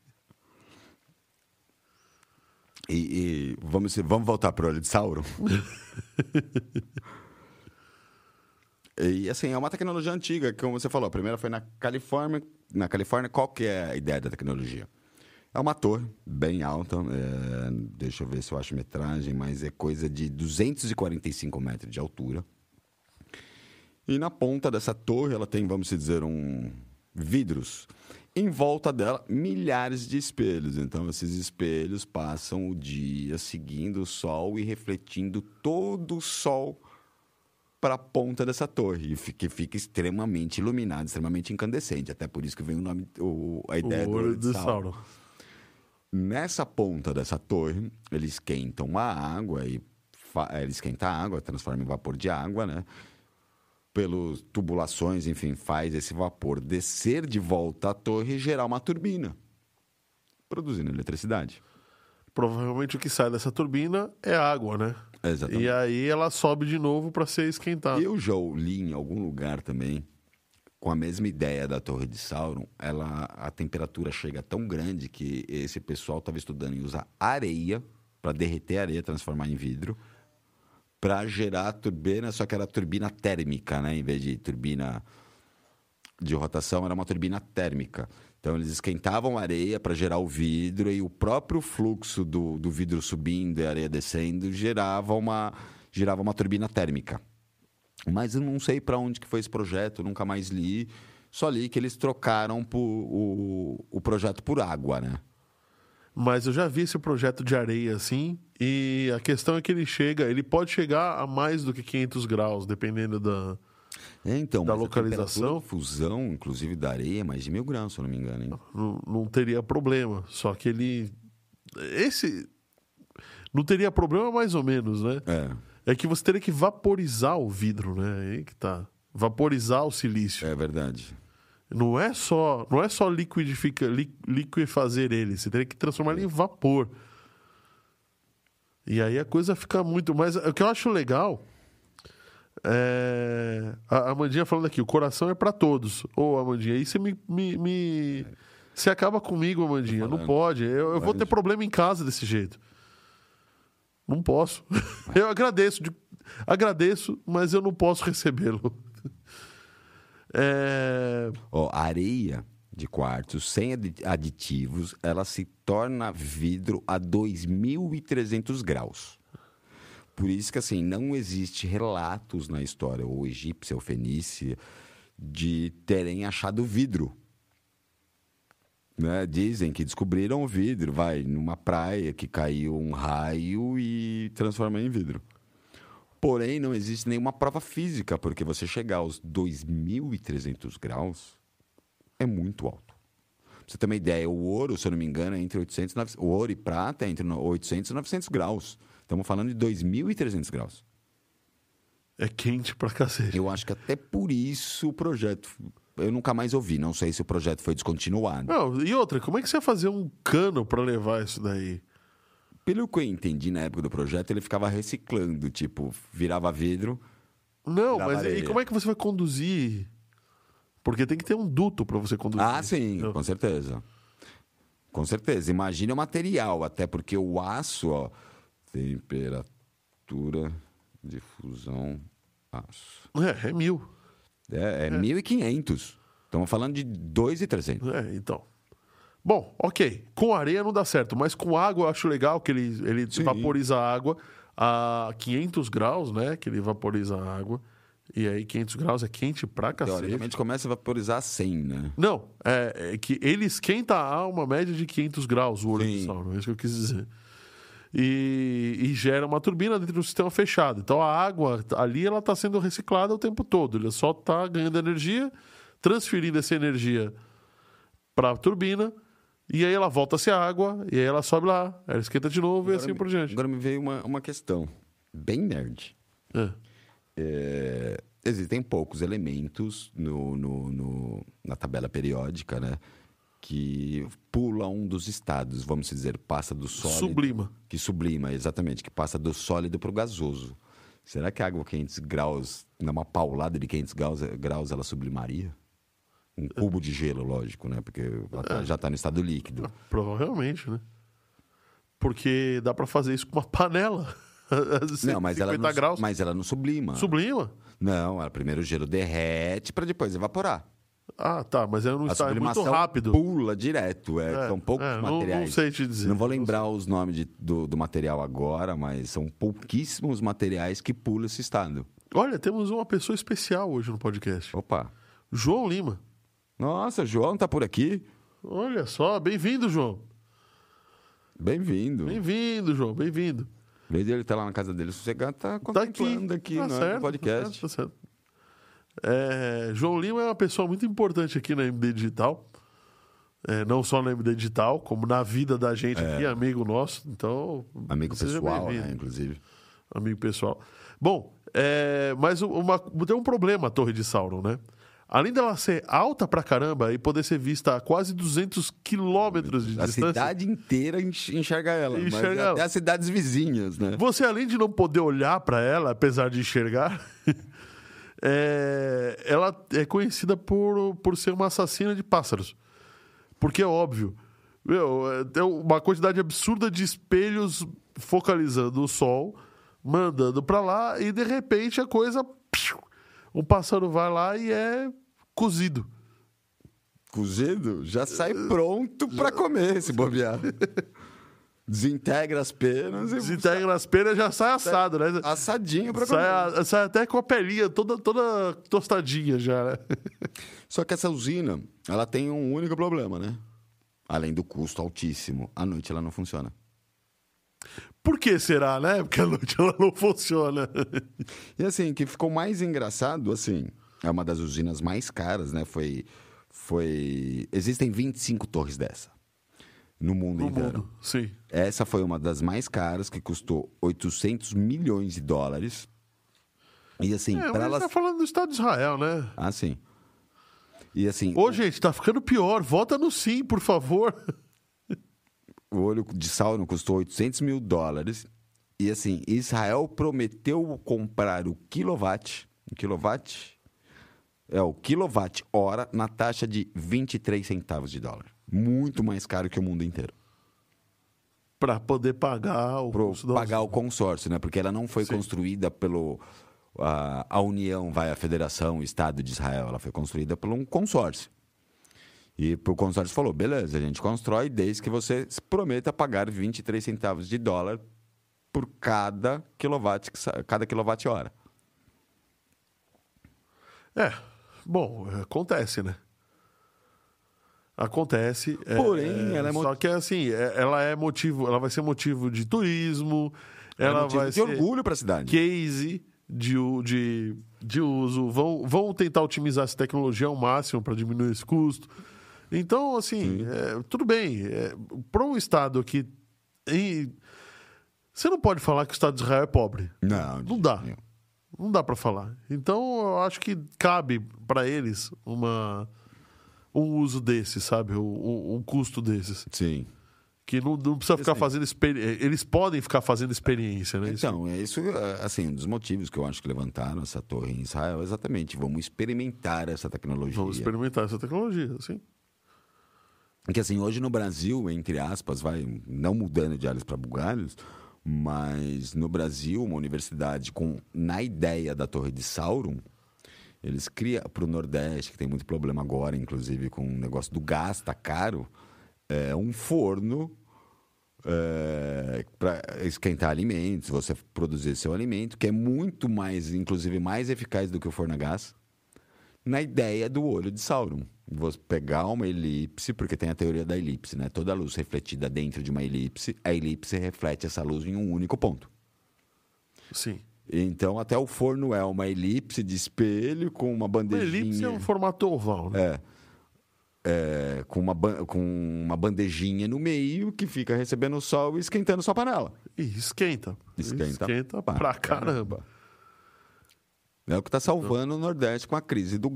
E, e, vamos, vamos voltar para o olho de Sauron? E assim, é uma tecnologia antiga, como você falou. A primeira foi na Califórnia. Na Califórnia, qual que é a ideia da tecnologia? É uma torre bem alta, é, deixa eu ver se eu acho metragem, mas é coisa de 245 metros de altura. E na ponta dessa torre ela tem, vamos dizer, um vidros. Em volta dela, milhares de espelhos. Então, esses espelhos passam o dia seguindo o sol e refletindo todo o sol para a ponta dessa torre, que fica extremamente iluminado, extremamente incandescente. Até por isso que vem o nome, o, a ideia o do olho de Sauron. Nessa ponta dessa torre, eles esquentam a água e ele esquenta a água, transforma em vapor de água, né? Pelas tubulações, enfim, faz esse vapor descer de volta à torre e gerar uma turbina, produzindo eletricidade. Provavelmente o que sai dessa turbina é água, né? Exatamente. E aí ela sobe de novo para ser esquentada. Eu já li em algum lugar também, com a mesma ideia da Torre de Sauron, ela, a temperatura chega tão grande que esse pessoal estava estudando em usar areia para derreter a areia, transformar em vidro, para gerar a turbina, só que era turbina térmica, né? Em vez de turbina de rotação, era uma turbina térmica. Então eles esquentavam a areia para gerar o vidro e o próprio fluxo do, do vidro subindo e a areia descendo gerava uma, gerava uma turbina térmica. Mas eu não sei para onde que foi esse projeto, nunca mais li. Só li que eles trocaram por, o, o projeto por água, né? Mas eu já vi esse projeto de areia assim, e a questão é que ele chega, ele pode chegar a mais do que 500 graus, dependendo da, é, então, da localização. fusão, inclusive da areia, é mais de mil graus, se eu não me engano. Hein? Não, não teria problema. Só que ele. Esse. Não teria problema, mais ou menos, né? É. É que você teria que vaporizar o vidro, né? Aí que tá. Vaporizar o silício. É verdade. Não é só, não é só liquidificar, li, liquefazer ele, você teria que transformar ele em vapor. E aí a coisa fica muito mais. O que eu acho legal é... A Amandinha falando aqui, o coração é para todos. Ô, Amandinha, aí você me, me, me... Você acaba comigo, Amandinha. Não pode. Eu, eu vou ter problema em casa desse jeito. Não posso. Eu agradeço, de... agradeço, mas eu não posso recebê-lo. É... Oh, areia de quartzo sem aditivos, ela se torna vidro a 2.300 graus. Por isso que, assim, não existe relatos na história, ou egípcia ou fenícia, de terem achado vidro. Né? Dizem que descobriram o vidro, vai, numa praia que caiu um raio e transformou em vidro. Porém, não existe nenhuma prova física, porque você chegar aos 2.300 graus é muito alto. Pra você ter uma ideia, o ouro, se eu não me engano, é entre 800 e 900... O ouro e prata é entre 800 e 900 graus. Estamos falando de 2.300 graus. É quente pra cacete. Eu acho que até por isso o projeto. Eu nunca mais ouvi, não sei se o projeto foi descontinuado. Não, e outra, como é que você ia fazer um cano para levar isso daí? Pelo que eu entendi na época do projeto, ele ficava reciclando, tipo, virava vidro. Não, mas areia. e como é que você vai conduzir? Porque tem que ter um duto para você conduzir. Ah, sim, com certeza. Com certeza. Imagine o material, até porque o aço, ó, temperatura de fusão aço. É, é mil. É, é, é. 1.500. Estamos falando de 2.300. É, então. Bom, ok. Com areia não dá certo, mas com água eu acho legal que ele, ele vaporiza a água a 500 graus, né? Que ele vaporiza a água. E aí 500 graus é quente pra cacete. Teoricamente começa a vaporizar a 100, né? Não, é, é, que ele esquenta a uma média de 500 graus o olho Sim. do sauro, é isso que eu quis dizer. E, e, gera uma turbina dentro do sistema fechado. Então a água ali ela está sendo reciclada o tempo todo. Ele só está ganhando energia, transferindo essa energia para a turbina e aí ela volta a ser água, e aí ela sobe lá, ela esquenta de novo agora e assim me, por diante. Agora me veio uma, uma questão bem nerd. É. É, existem poucos elementos no, no, no, na tabela periódica, né? Que pula um dos estados, vamos dizer, passa do sólido. Sublima. Que sublima, exatamente, que passa do sólido para o gasoso. Será que a água 500 graus, numa paulada de 500 graus, graus ela sublimaria? Um cubo de gelo, lógico, né? Porque é. já está no estado líquido. Provavelmente, né? Porque dá para fazer isso com uma panela. não, mas ela não, graus. mas ela não sublima. Sublima? Não, ela, primeiro o gelo derrete para depois evaporar. Ah, tá, mas ela não está é muito rápido. pula direto, é, é são poucos é, materiais. Não, não, sei te dizer. Não vou lembrar os nomes de, do, do material agora, mas são pouquíssimos materiais que pulam esse estado. Olha, temos uma pessoa especial hoje no podcast. Opa. João Lima. Nossa, João tá por aqui. Olha só, bem-vindo, João. Bem-vindo. Bem-vindo, João, bem-vindo. Em vez ele estar tá lá na casa dele sossegado, tá contemplando tá aqui, aqui tá no certo, podcast. Tá certo, tá certo. É, João Lima é uma pessoa muito importante aqui na MD Digital. É, não só na MD Digital, como na vida da gente é. aqui, amigo nosso. Então, amigo pessoal, né, inclusive. Amigo pessoal. Bom, é, mas uma, tem um problema a Torre de Sauron, né? Além dela ser alta pra caramba e poder ser vista a quase 200 quilômetros de a distância... A cidade inteira enxerga ela, enxerga mas ela. até as cidades vizinhas, né? Você, além de não poder olhar para ela, apesar de enxergar, é... ela é conhecida por, por ser uma assassina de pássaros. Porque é óbvio, meu, é, tem uma quantidade absurda de espelhos focalizando o sol, mandando para lá, e de repente a coisa o pássaro vai lá e é cozido. Cozido? Já sai pronto para comer se bobear. Desintegra as penas e. Desintegra as penas já sai assado, né? Assadinho pra comer. Sai, sai até com a pelinha toda, toda tostadinha já, né? Só que essa usina, ela tem um único problema, né? Além do custo altíssimo. À noite ela não funciona. Por que será, né? Porque a noite ela não funciona. E assim, que ficou mais engraçado, assim, é uma das usinas mais caras, né? Foi. foi... Existem 25 torres dessa no mundo no inteiro. Mundo, sim. Essa foi uma das mais caras, que custou 800 milhões de dólares. E assim, é, para elas. tá falando do Estado de Israel, né? Ah, sim. E assim. Ô, gente, tá ficando pior. Vota no sim, por favor. o olho de Sauron custou 800 mil dólares. E assim, Israel prometeu comprar o quilowatt, o quilowatt, é o quilowatt hora na taxa de 23 centavos de dólar. Muito mais caro que o mundo inteiro. Para poder pagar o Pro, pagar o consórcio, né? Porque ela não foi Sim. construída pelo a, a União, vai a Federação, o Estado de Israel, ela foi construída por um consórcio. E o consórcio falou: beleza, a gente constrói desde que você prometa pagar 23 centavos de dólar por cada quilowatt, cada quilowatt-hora. É, bom, acontece, né? Acontece. É, Porém, é, ela é Só que assim, é, ela é motivo, ela vai ser motivo de turismo, ela, ela vai de ser orgulho para a cidade. Case de, de, de uso, vão, vão tentar otimizar essa tecnologia ao máximo para diminuir esse custo. Então, assim, é, tudo bem. É, para um Estado que. E, você não pode falar que o Estado de Israel é pobre. Não. Não dá. Não dá para falar. Então, eu acho que cabe para eles uma, um uso desse, sabe? Um, um custo desses. Sim. Que não, não precisa ficar assim, fazendo experiência. Eles podem ficar fazendo experiência, né? Então, é isso, é, assim, um dos motivos que eu acho que levantaram essa torre em Israel, exatamente. Vamos experimentar essa tecnologia. Vamos experimentar essa tecnologia, sim. que assim, hoje no Brasil, entre aspas, vai não mudando de alhos para bugalhos, mas no Brasil, uma universidade com na ideia da Torre de Sauron, eles criam para o Nordeste, que tem muito problema agora, inclusive com o negócio do gás, tá caro, é um forno é, para esquentar alimentos, você produzir seu alimento, que é muito mais, inclusive mais eficaz do que o forno a gás, na ideia do olho de Sauron. Você pegar uma elipse, porque tem a teoria da elipse, né? Toda luz refletida dentro de uma elipse, a elipse reflete essa luz em um único ponto. Sim. Então, até o forno é uma elipse de espelho com uma bandejinha. Uma elipse é um formato oval, né? É. é com, uma, com uma bandejinha no meio que fica recebendo o sol e esquentando sua panela. E esquenta. Esquenta, esquenta pra, pra caramba. caramba. É o que está salvando o Nordeste com a crise do.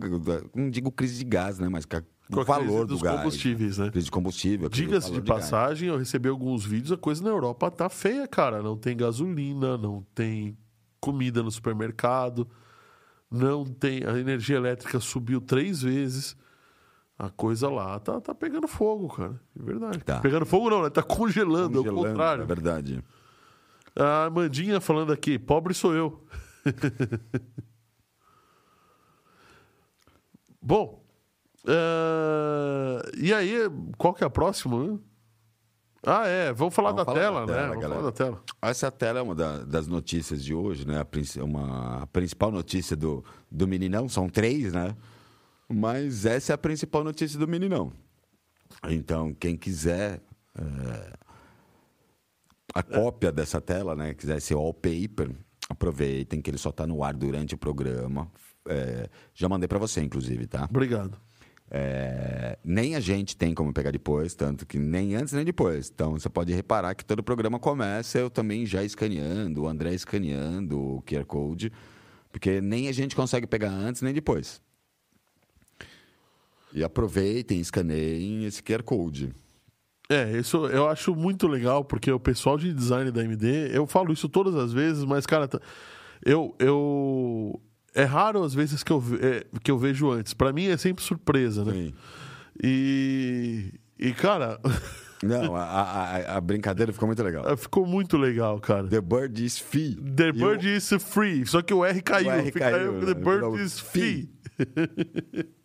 Não digo crise de gás, né? Mas com o valor dos do gás. combustíveis, né? Crise de combustível. Diga-se de, de passagem, eu recebi alguns vídeos, a coisa na Europa tá feia, cara. Não tem gasolina, não tem comida no supermercado, não tem. A energia elétrica subiu três vezes. A coisa lá tá, tá pegando fogo, cara. É verdade. Tá. Pegando fogo não, né? Tá congelando, congelando é o contrário. É verdade. A Amandinha falando aqui, pobre sou eu. Bom, uh, e aí, qual que é a próxima? Ah, é. Vamos falar, Vamos da, falar tela, da, tela, né? Vamos falar da tela. Essa tela é uma da, das notícias de hoje, né? A, uma, a principal notícia do, do Meninão. São três, né? Mas essa é a principal notícia do Meninão. Então, quem quiser é, a cópia dessa tela, né? Quiser ser wallpaper, aproveitem que ele só está no ar durante o programa. É, já mandei para você, inclusive, tá? Obrigado. É, nem a gente tem como pegar depois, tanto que nem antes nem depois. Então você pode reparar que todo programa começa eu também já escaneando, o André escaneando o QR Code, porque nem a gente consegue pegar antes nem depois. E aproveitem, escaneiem esse QR Code. É, isso eu acho muito legal, porque o pessoal de design da MD, eu falo isso todas as vezes, mas, cara, eu, eu, é raro as vezes que eu, é, que eu vejo antes. Para mim é sempre surpresa, né? Sim. E, e cara. Não, a, a, a, brincadeira ficou muito legal. Ficou muito legal, cara. The bird is free. The bird o... is free. Só que o R caiu. O R caiu. The né? bird is free.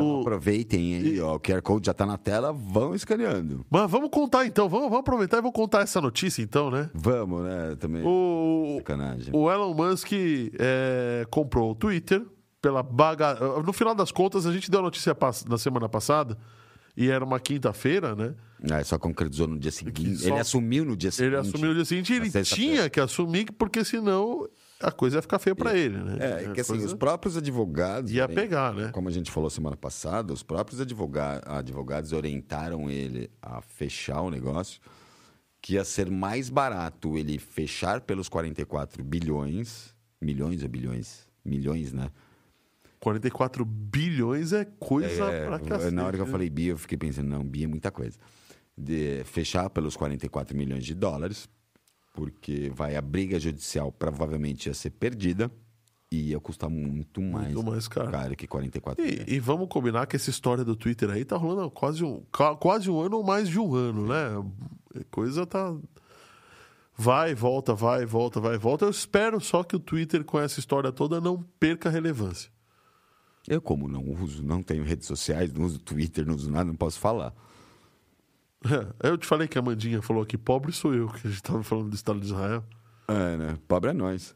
Então, aproveitem aí, ó, o QR Code já está na tela, vão escaneando. Mas vamos contar então, vamos, vamos aproveitar e vamos contar essa notícia então, né? Vamos, né? Também. O, o Elon Musk é, comprou o Twitter pela baga... No final das contas, a gente deu a notícia na semana passada e era uma quinta-feira, né? Ah, só concretizou no dia seguinte. Só... Ele assumiu no dia seguinte. Ele assumiu no dia seguinte e ele tinha que assumir, porque senão a coisa ia ficar feia para ele, né? É, é que assim, os próprios advogados. Ia pegar, né? Como a gente falou semana passada, os próprios advoga advogados orientaram ele a fechar o negócio, que ia ser mais barato ele fechar pelos 44 bilhões. Milhões ou bilhões? Milhões, né? 44 bilhões é coisa é, pra cacete. Na hora que eu né? falei bi, eu fiquei pensando, não, bi é muita coisa. De fechar pelos 44 milhões de dólares porque vai a briga judicial provavelmente ia ser perdida e ia custar muito mais, muito mais caro. caro que 44 e, e, vamos combinar que essa história do Twitter aí tá rolando quase um, quase um ano ou mais de um ano, né? A coisa tá. Vai, volta, vai, volta, vai, volta. Eu espero só que o Twitter, com essa história toda, não perca relevância. Eu, como não uso, não tenho redes sociais, não uso Twitter, não uso nada, não posso falar. É, eu te falei que a Mandinha falou que pobre sou eu, que a gente estava falando do Estado de Israel. É, né? Pobre é nós.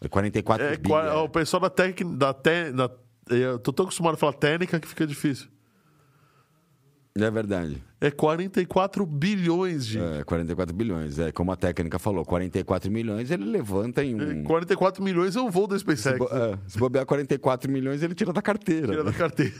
É 44 é, bi, é. O pessoal da técnica. Da te, da, eu tô tão acostumado a falar técnica que fica difícil. É verdade. É 44 bilhões, de. É, 44 bilhões. É, como a técnica falou, 44 milhões ele levanta em um. É, 44 milhões é um voo da SpaceX. Se, bo... é, se bobear 44 milhões, ele tira da carteira. Tira né? da carteira.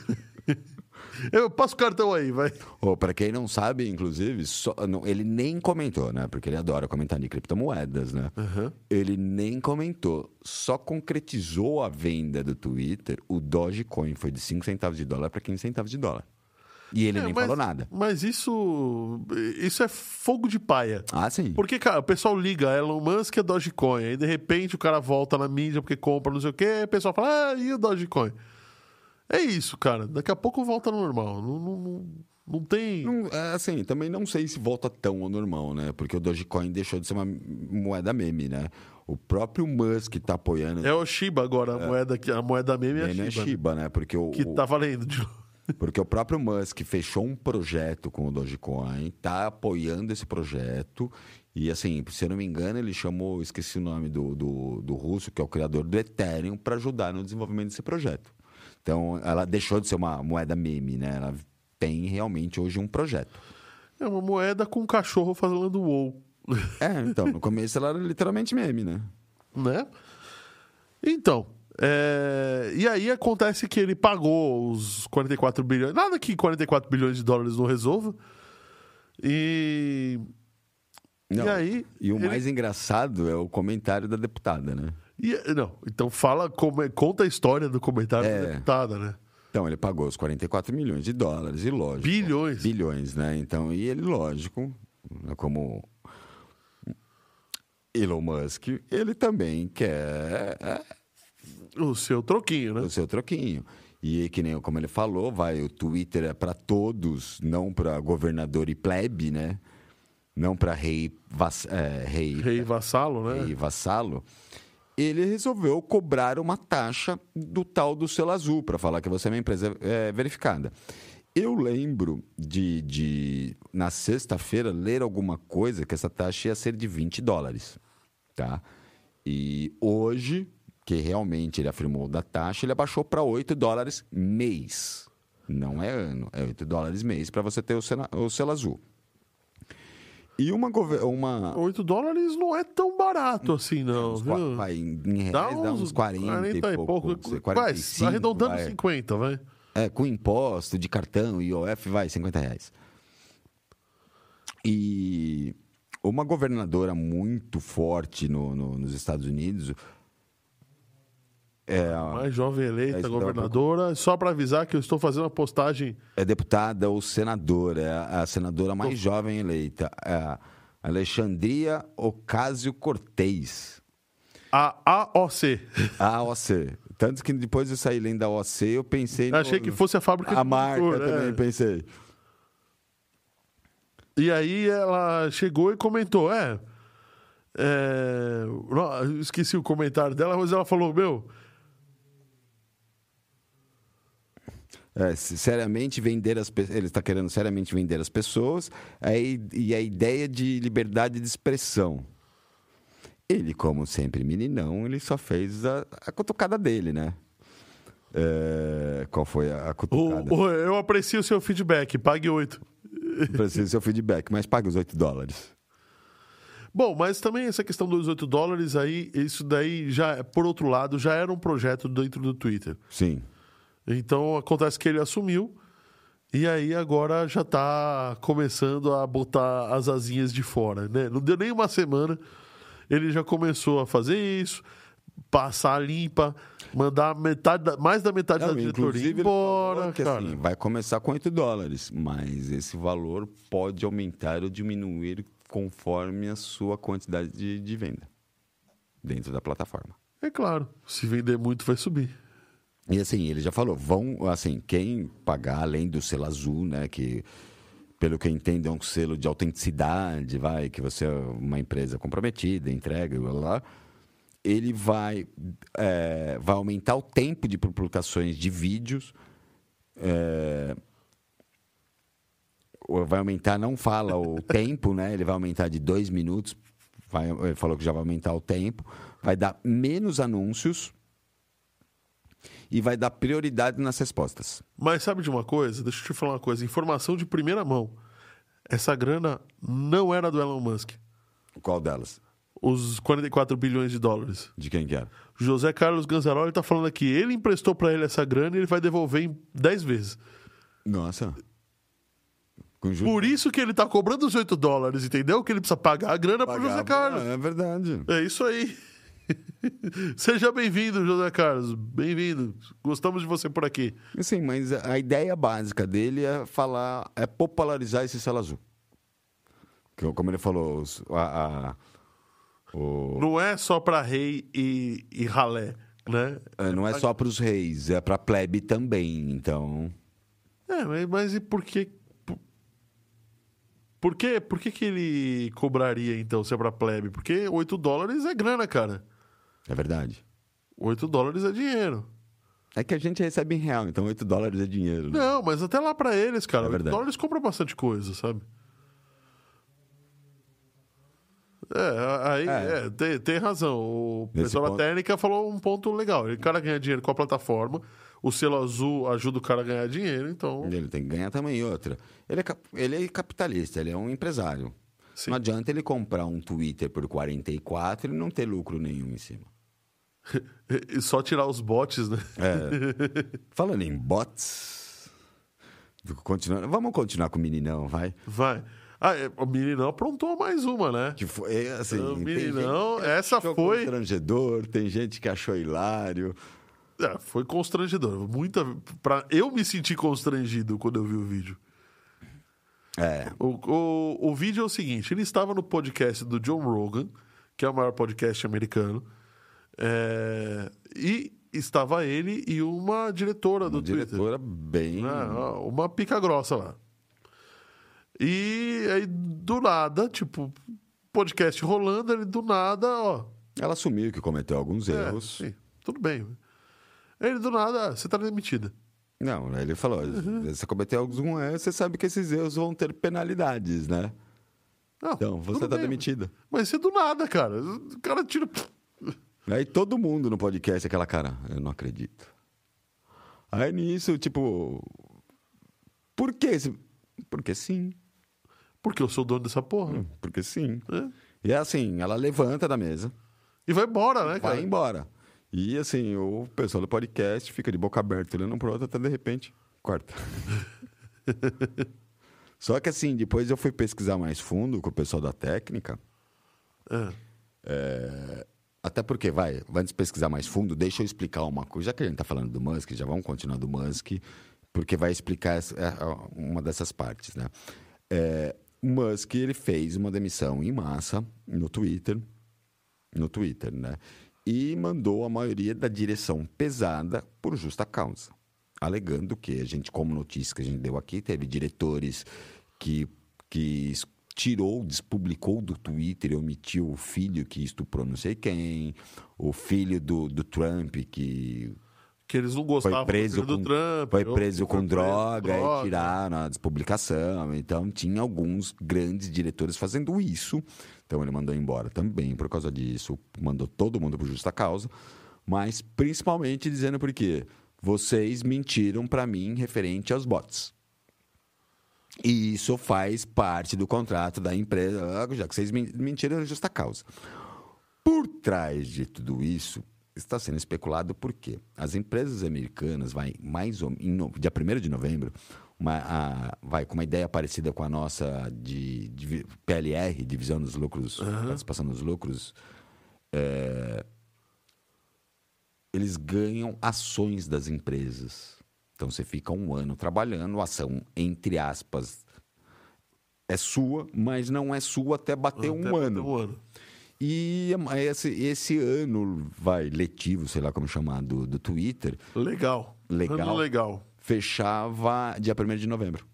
Eu passo o cartão aí, vai. Oh, para quem não sabe, inclusive, só, não, ele nem comentou, né? Porque ele adora comentar em criptomoedas, né? Uhum. Ele nem comentou. Só concretizou a venda do Twitter. O Dogecoin foi de 5 centavos de dólar para 15 centavos de dólar. E ele é, nem mas, falou nada. Mas isso isso é fogo de paia. Ah, sim. Porque, cara, o pessoal liga Elon Musk é Dogecoin. Aí, de repente, o cara volta na mídia porque compra não sei o quê. O pessoal fala, ah, e o Dogecoin? É isso, cara. Daqui a pouco volta ao normal. Não, não, não tem. Não, é, assim, também não sei se volta tão ao normal, né? Porque o Dogecoin deixou de ser uma moeda meme, né? O próprio Musk está apoiando. É o Shiba agora, a, é. moeda, a moeda meme é, é Shiba. É Shiba, né? Porque o, que tá valendo de Porque o próprio Musk fechou um projeto com o Dogecoin, está apoiando esse projeto. E assim, se eu não me engano, ele chamou, esqueci o nome do, do, do russo, que é o criador do Ethereum, para ajudar no desenvolvimento desse projeto. Então, ela deixou de ser uma moeda meme, né? Ela tem realmente hoje um projeto. É uma moeda com um cachorro fazendo wow. É, então, no começo ela era literalmente meme, né? Né? Então, é... e aí acontece que ele pagou os 44 bilhões. Nada que 44 bilhões de dólares não resolva. E. Não, e aí. E o ele... mais engraçado é o comentário da deputada, né? E, não, então fala, como, conta a história do comentário é... da deputada, né? Então, ele pagou os 44 milhões de dólares, e lógico. Bilhões. Bilhões, né? Então, e ele, lógico, como Elon Musk, ele também quer. É, o seu troquinho, né? O seu troquinho. E que nem como ele falou, vai, o Twitter é para todos, não para governador e plebe, né? Não para rei, vass, é, rei, rei vassalo, né? Rei vassalo. Ele resolveu cobrar uma taxa do tal do selo azul para falar que você é uma empresa é, verificada. Eu lembro de, de na sexta-feira, ler alguma coisa que essa taxa ia ser de 20 dólares. Tá? E hoje, que realmente ele afirmou da taxa, ele abaixou para 8 dólares mês. Não é ano, é 8 dólares mês para você ter o, sena, o selo azul. E uma, uma. 8 dólares não é tão barato assim, não. Viu? Vai, em reais dá uns, dá uns 40, 40 e pouco. pouco 45, vai, arredondando vai. 50, vai. É, com imposto de cartão, IOF, vai, 50 reais. E uma governadora muito forte no, no, nos Estados Unidos. É a mais jovem eleita é governadora. Pra... Só para avisar que eu estou fazendo uma postagem. É deputada ou senadora, é a senadora mais Tô... jovem eleita. É Alexandria Ocasio Cortez. A AOC. A AOC. Tanto que depois de sair lendo da OC, eu pensei. No... Achei que fosse a fábrica A marca motor, também, é. pensei. E aí ela chegou e comentou: é. é esqueci o comentário dela, mas ela falou: meu. É, seriamente vender as ele está querendo seriamente vender as pessoas aí, e a ideia de liberdade de expressão ele, como sempre meninão, ele só fez a, a cutucada dele, né? É, qual foi a, a cutucada? O, o, eu aprecio o seu feedback, pague oito. Aprecio o seu feedback, mas pague os oito dólares. Bom, mas também essa questão dos 8 dólares aí, isso daí já, por outro lado, já era um projeto dentro do Twitter. Sim. Então acontece que ele assumiu e aí agora já está começando a botar as asinhas de fora, né? Não deu nem uma semana, ele já começou a fazer isso, passar limpa, mandar metade da, mais da metade Não, da diretoria embora. Que. Assim, vai começar com 8 dólares, mas esse valor pode aumentar ou diminuir conforme a sua quantidade de, de venda dentro da plataforma. É claro, se vender muito vai subir. E assim, ele já falou, vão, assim, quem pagar além do selo azul, né, que pelo que eu entendo, é um selo de autenticidade, vai, que você é uma empresa comprometida, entrega, blá, blá, ele vai, é, vai aumentar o tempo de publicações de vídeos, é, vai aumentar, não fala o tempo, né? Ele vai aumentar de dois minutos, vai, ele falou que já vai aumentar o tempo, vai dar menos anúncios e vai dar prioridade nas respostas. Mas sabe de uma coisa? Deixa eu te falar uma coisa. Informação de primeira mão. Essa grana não era do Elon Musk. Qual delas? Os 44 bilhões de dólares. De quem que era? José Carlos Ganzaroli está falando aqui. Ele emprestou para ele essa grana e ele vai devolver em 10 vezes. Nossa. Por isso que ele está cobrando os 8 dólares, entendeu? Que ele precisa pagar a grana para José Carlos. É verdade. É isso aí. Seja bem-vindo, José Carlos. Bem-vindo. Gostamos de você por aqui. Sim, mas a ideia básica dele é falar, é popularizar esse selo azul. Que, como ele falou, a, a, o... não é só para rei e, e ralé. Né? É, não é só para os reis, é para plebe também, então... É, mas, mas e por que... Por que, por que, que ele cobraria, então, se é para plebe? Porque 8 dólares é grana, cara. É verdade. 8 dólares é dinheiro. É que a gente recebe em real, então 8 dólares é dinheiro. Né? Não, mas até lá para eles, cara. É 8 dólares compra bastante coisa, sabe? É, aí é. É, tem, tem razão. O Nesse pessoal ponto... da técnica falou um ponto legal. O cara ganha dinheiro com a plataforma, o selo azul ajuda o cara a ganhar dinheiro, então. Ele tem que ganhar também outra. Ele é, ele é capitalista, ele é um empresário. Sim. Não adianta ele comprar um Twitter por 44 e não ter lucro nenhum em cima. Só tirar os bots, né? É. Falando em bots. Continuando, vamos continuar com o meninão, vai? Vai. Ah, é, o Meninão aprontou mais uma, né? Que foi, é, assim, o Meninão, essa foi. constrangedor, tem gente que achou hilário. É, foi constrangedor. Muita. Pra... Eu me senti constrangido quando eu vi o vídeo. É. O, o, o vídeo é o seguinte: ele estava no podcast do John Rogan, que é o maior podcast americano. É, e estava ele e uma diretora do uma Twitter. diretora bem. É, uma pica grossa lá. E aí, do nada, tipo, podcast rolando, ele do nada, ó. Ela assumiu que cometeu alguns é, erros. Sim, tudo bem. Ele do nada, ah, você tá demitida. Não, ele falou: uhum. você cometeu alguns erros, você sabe que esses erros vão ter penalidades, né? Não, então, você tá bem, demitida. Mas isso é do nada, cara. O cara tira. Aí todo mundo no podcast, aquela cara, eu não acredito. Aí nisso, tipo. Por quê? Porque sim. Porque eu sou dono dessa porra. Hum, porque sim. É. E é assim, ela levanta da mesa. E vai embora, né, cara? Vai embora. E assim, o pessoal do podcast fica de boca aberta olhando pro outro até de repente corta. Só que assim, depois eu fui pesquisar mais fundo com o pessoal da técnica. É. É, até porque, vai, antes de pesquisar mais fundo, deixa eu explicar uma coisa. Já que a gente tá falando do Musk, já vamos continuar do Musk, porque vai explicar essa, é, uma dessas partes, né? É, Musk ele fez uma demissão em massa no Twitter, no Twitter, né? E mandou a maioria da direção pesada por justa causa, alegando que a gente, como notícia que a gente deu aqui, teve diretores que que tirou, despublicou do Twitter e omitiu o filho que estuprou não sei quem, o filho do, do Trump que que eles não gostavam foi preso do, com, Trump. Foi preso com droga, droga, e tiraram a despublicação. Então, tinha alguns grandes diretores fazendo isso. Então, ele mandou embora também por causa disso. Mandou todo mundo por justa causa. Mas, principalmente, dizendo por quê? Vocês mentiram para mim referente aos bots. E isso faz parte do contrato da empresa, já que vocês mentiram em justa causa. Por trás de tudo isso, está sendo especulado porque as empresas americanas vai mais ou em, dia 1 de novembro uma, a, vai com uma ideia parecida com a nossa de, de PLR, divisão dos lucros, uhum. participação dos lucros, é, eles ganham ações das empresas. Então você fica um ano trabalhando, a ação, entre aspas, é sua, mas não é sua até bater, até um, bater ano. um ano. E esse, esse ano, vai, letivo, sei lá como chamar, do, do Twitter. Legal. Legal. Ano legal. Fechava dia 1 de novembro.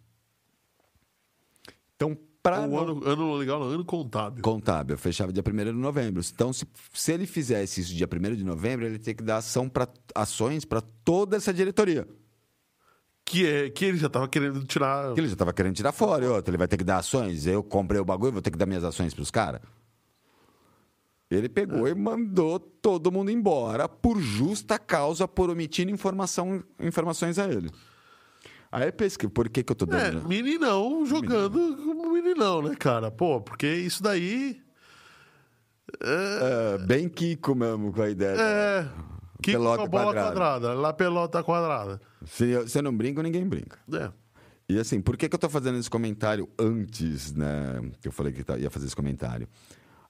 Então, para. O ano, ano legal, ano contábil. Contábil, fechava dia 1 de novembro. Então, se, se ele fizesse isso dia 1 de novembro, ele teria que dar ação pra, ações para toda essa diretoria. Que, é, que ele já estava querendo tirar. Que ele já estava querendo tirar fora. E outra, ele vai ter que dar ações. Eu comprei o bagulho, vou ter que dar minhas ações para os caras. Ele pegou é. e mandou todo mundo embora por justa causa, por omitir informação, informações a ele. Aí pesquisa, por que, que eu tô dando? É, meninão jogando meninão. meninão, né, cara? Pô, porque isso daí. É, é bem Kiko mesmo com a ideia. É. Kiko pelota bola quadrada. quadrada. Lá pelota quadrada. Se você não brinca, ninguém brinca. É. E assim, por que, que eu tô fazendo esse comentário antes, né? Que eu falei que ia fazer esse comentário.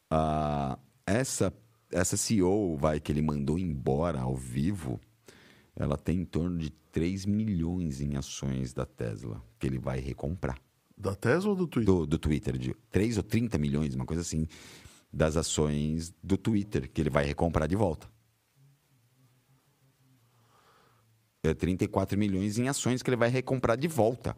Ah. Essa, essa CEO, vai, que ele mandou embora ao vivo, ela tem em torno de 3 milhões em ações da Tesla, que ele vai recomprar. Da Tesla ou do Twitter? Do, do Twitter, de 3 ou 30 milhões, uma coisa assim, das ações do Twitter, que ele vai recomprar de volta. É, 34 milhões em ações que ele vai recomprar de volta.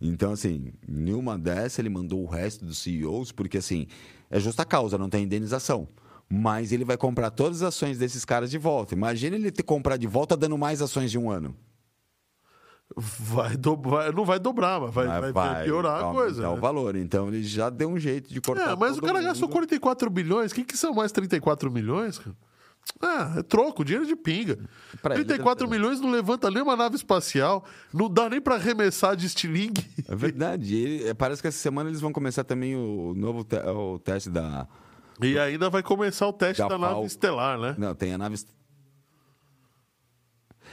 Então, assim, em uma dessa ele mandou o resto dos CEOs, porque assim, é justa causa, não tem indenização. Mas ele vai comprar todas as ações desses caras de volta. Imagina ele ter comprar de volta dando mais ações de um ano. Vai, do, vai não vai dobrar, mas vai, vai, vai piorar a coisa. Né? o valor. Então ele já deu um jeito de cortar. É, mas o cara mundo. gastou 44 bilhões. O que, que são mais 34 milhões, cara? Ah, é troco, dinheiro de pinga. Pra 34 ele... milhões não levanta nem uma nave espacial, não dá nem para arremessar de estilingue. É verdade. Ele, é, parece que essa semana eles vão começar também o novo te, o teste da. E ainda vai começar o teste da, da nave estelar, né? Não, tem a nave.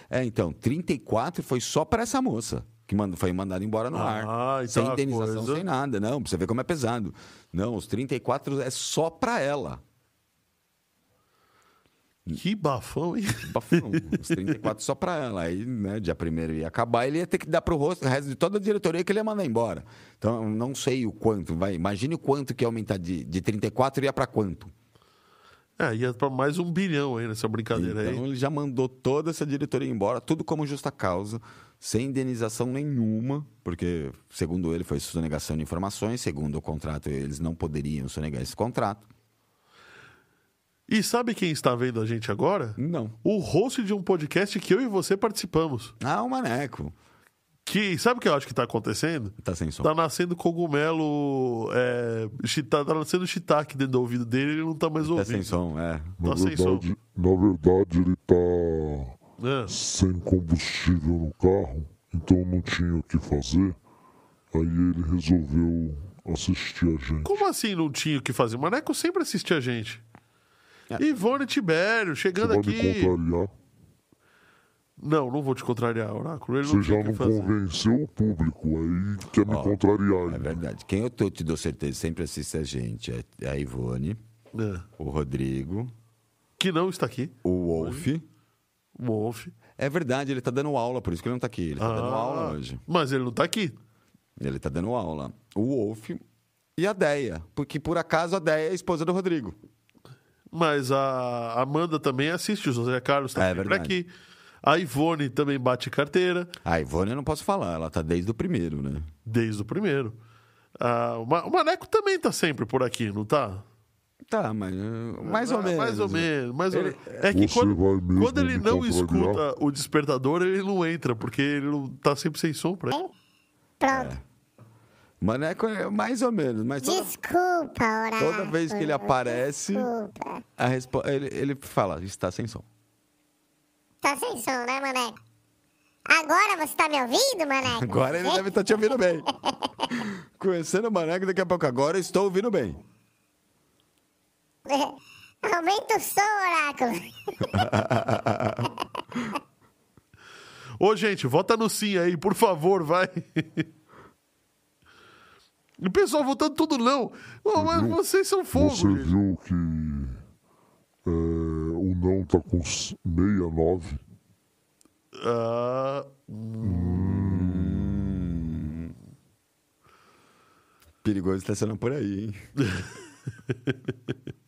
É, então, 34 foi só para essa moça que foi mandada embora no ah, ar. Então sem indenização, coisa... sem nada. Não, pra você ver como é pesado. Não, os 34 é só para ela. Que bafão, hein? Bafão. Os 34 só para ela. Aí, né, dia primeiro ia acabar, ele ia ter que dar pro rosto, o resto de toda a diretoria que ele ia mandar embora. Então, não sei o quanto, vai. Imagine o quanto que ia aumentar de, de 34 ia para quanto. É, ia para mais um bilhão aí nessa brincadeira então, aí. Então ele já mandou toda essa diretoria embora, tudo como justa causa, sem indenização nenhuma, porque, segundo ele, foi sonegação de informações, segundo o contrato, eles não poderiam sonegar esse contrato. E sabe quem está vendo a gente agora? Não. O host de um podcast que eu e você participamos. Ah, o Maneco. Que, sabe o que eu acho que está acontecendo? Tá sem som. Tá nascendo cogumelo. É, tá, tá nascendo shiitake dentro do ouvido dele ele não tá mais ouvindo. Tá sem som, é. Tá na sem verdade, som. Na verdade, ele tá é. sem combustível no carro, então não tinha o que fazer. Aí ele resolveu assistir a gente. Como assim não tinha o que fazer? Maneco sempre assistia a gente. Ivone Tibério, chegando Você aqui. Me contrariar? Não, não vou te contrariar, Oráculo. Ele Você não já não convenceu o público, aí quer me contrariar. É verdade. Quem eu tô, te dou certeza sempre assiste a gente é a Ivone, é. o Rodrigo. Que não está aqui. O Wolf. O Wolf. É verdade, ele está dando aula, por isso que ele não está aqui. Ele está ah, dando aula hoje. Mas ele não está aqui. Ele está dando aula. O Wolf e a Deia. Porque por acaso a Deia é a esposa do Rodrigo. Mas a Amanda também assiste, o José Carlos também é por aqui. A Ivone também bate carteira. A Ivone eu não posso falar, ela tá desde o primeiro, né? Desde o primeiro. Ah, o Maneco também tá sempre por aqui, não tá? Tá, mas mais ou ah, menos. Mais ou menos. Mais ele... ou menos. É que quando, quando ele não escuta o despertador, ele não entra, porque ele não tá sempre sem som pra ele. Pronto. É. Maneco é mais ou menos, mas toda, desculpa, Oráculo. Toda vez que ele aparece, ele, ele fala, está sem som. Tá sem som, né, Maneco? Agora você tá me ouvindo, Maneco? Agora ele deve estar tá te ouvindo bem. Conhecendo o Maneco, daqui a pouco agora estou ouvindo bem. Aumenta o som, Oráculo. Ô, gente, vota no sim aí, por favor, vai. o pessoal votando tudo não. Oh, mas viu, vocês são fogo. Você gente. viu que é, o não tá com 69. Ah. Hum. Perigoso estacionar por aí, hein?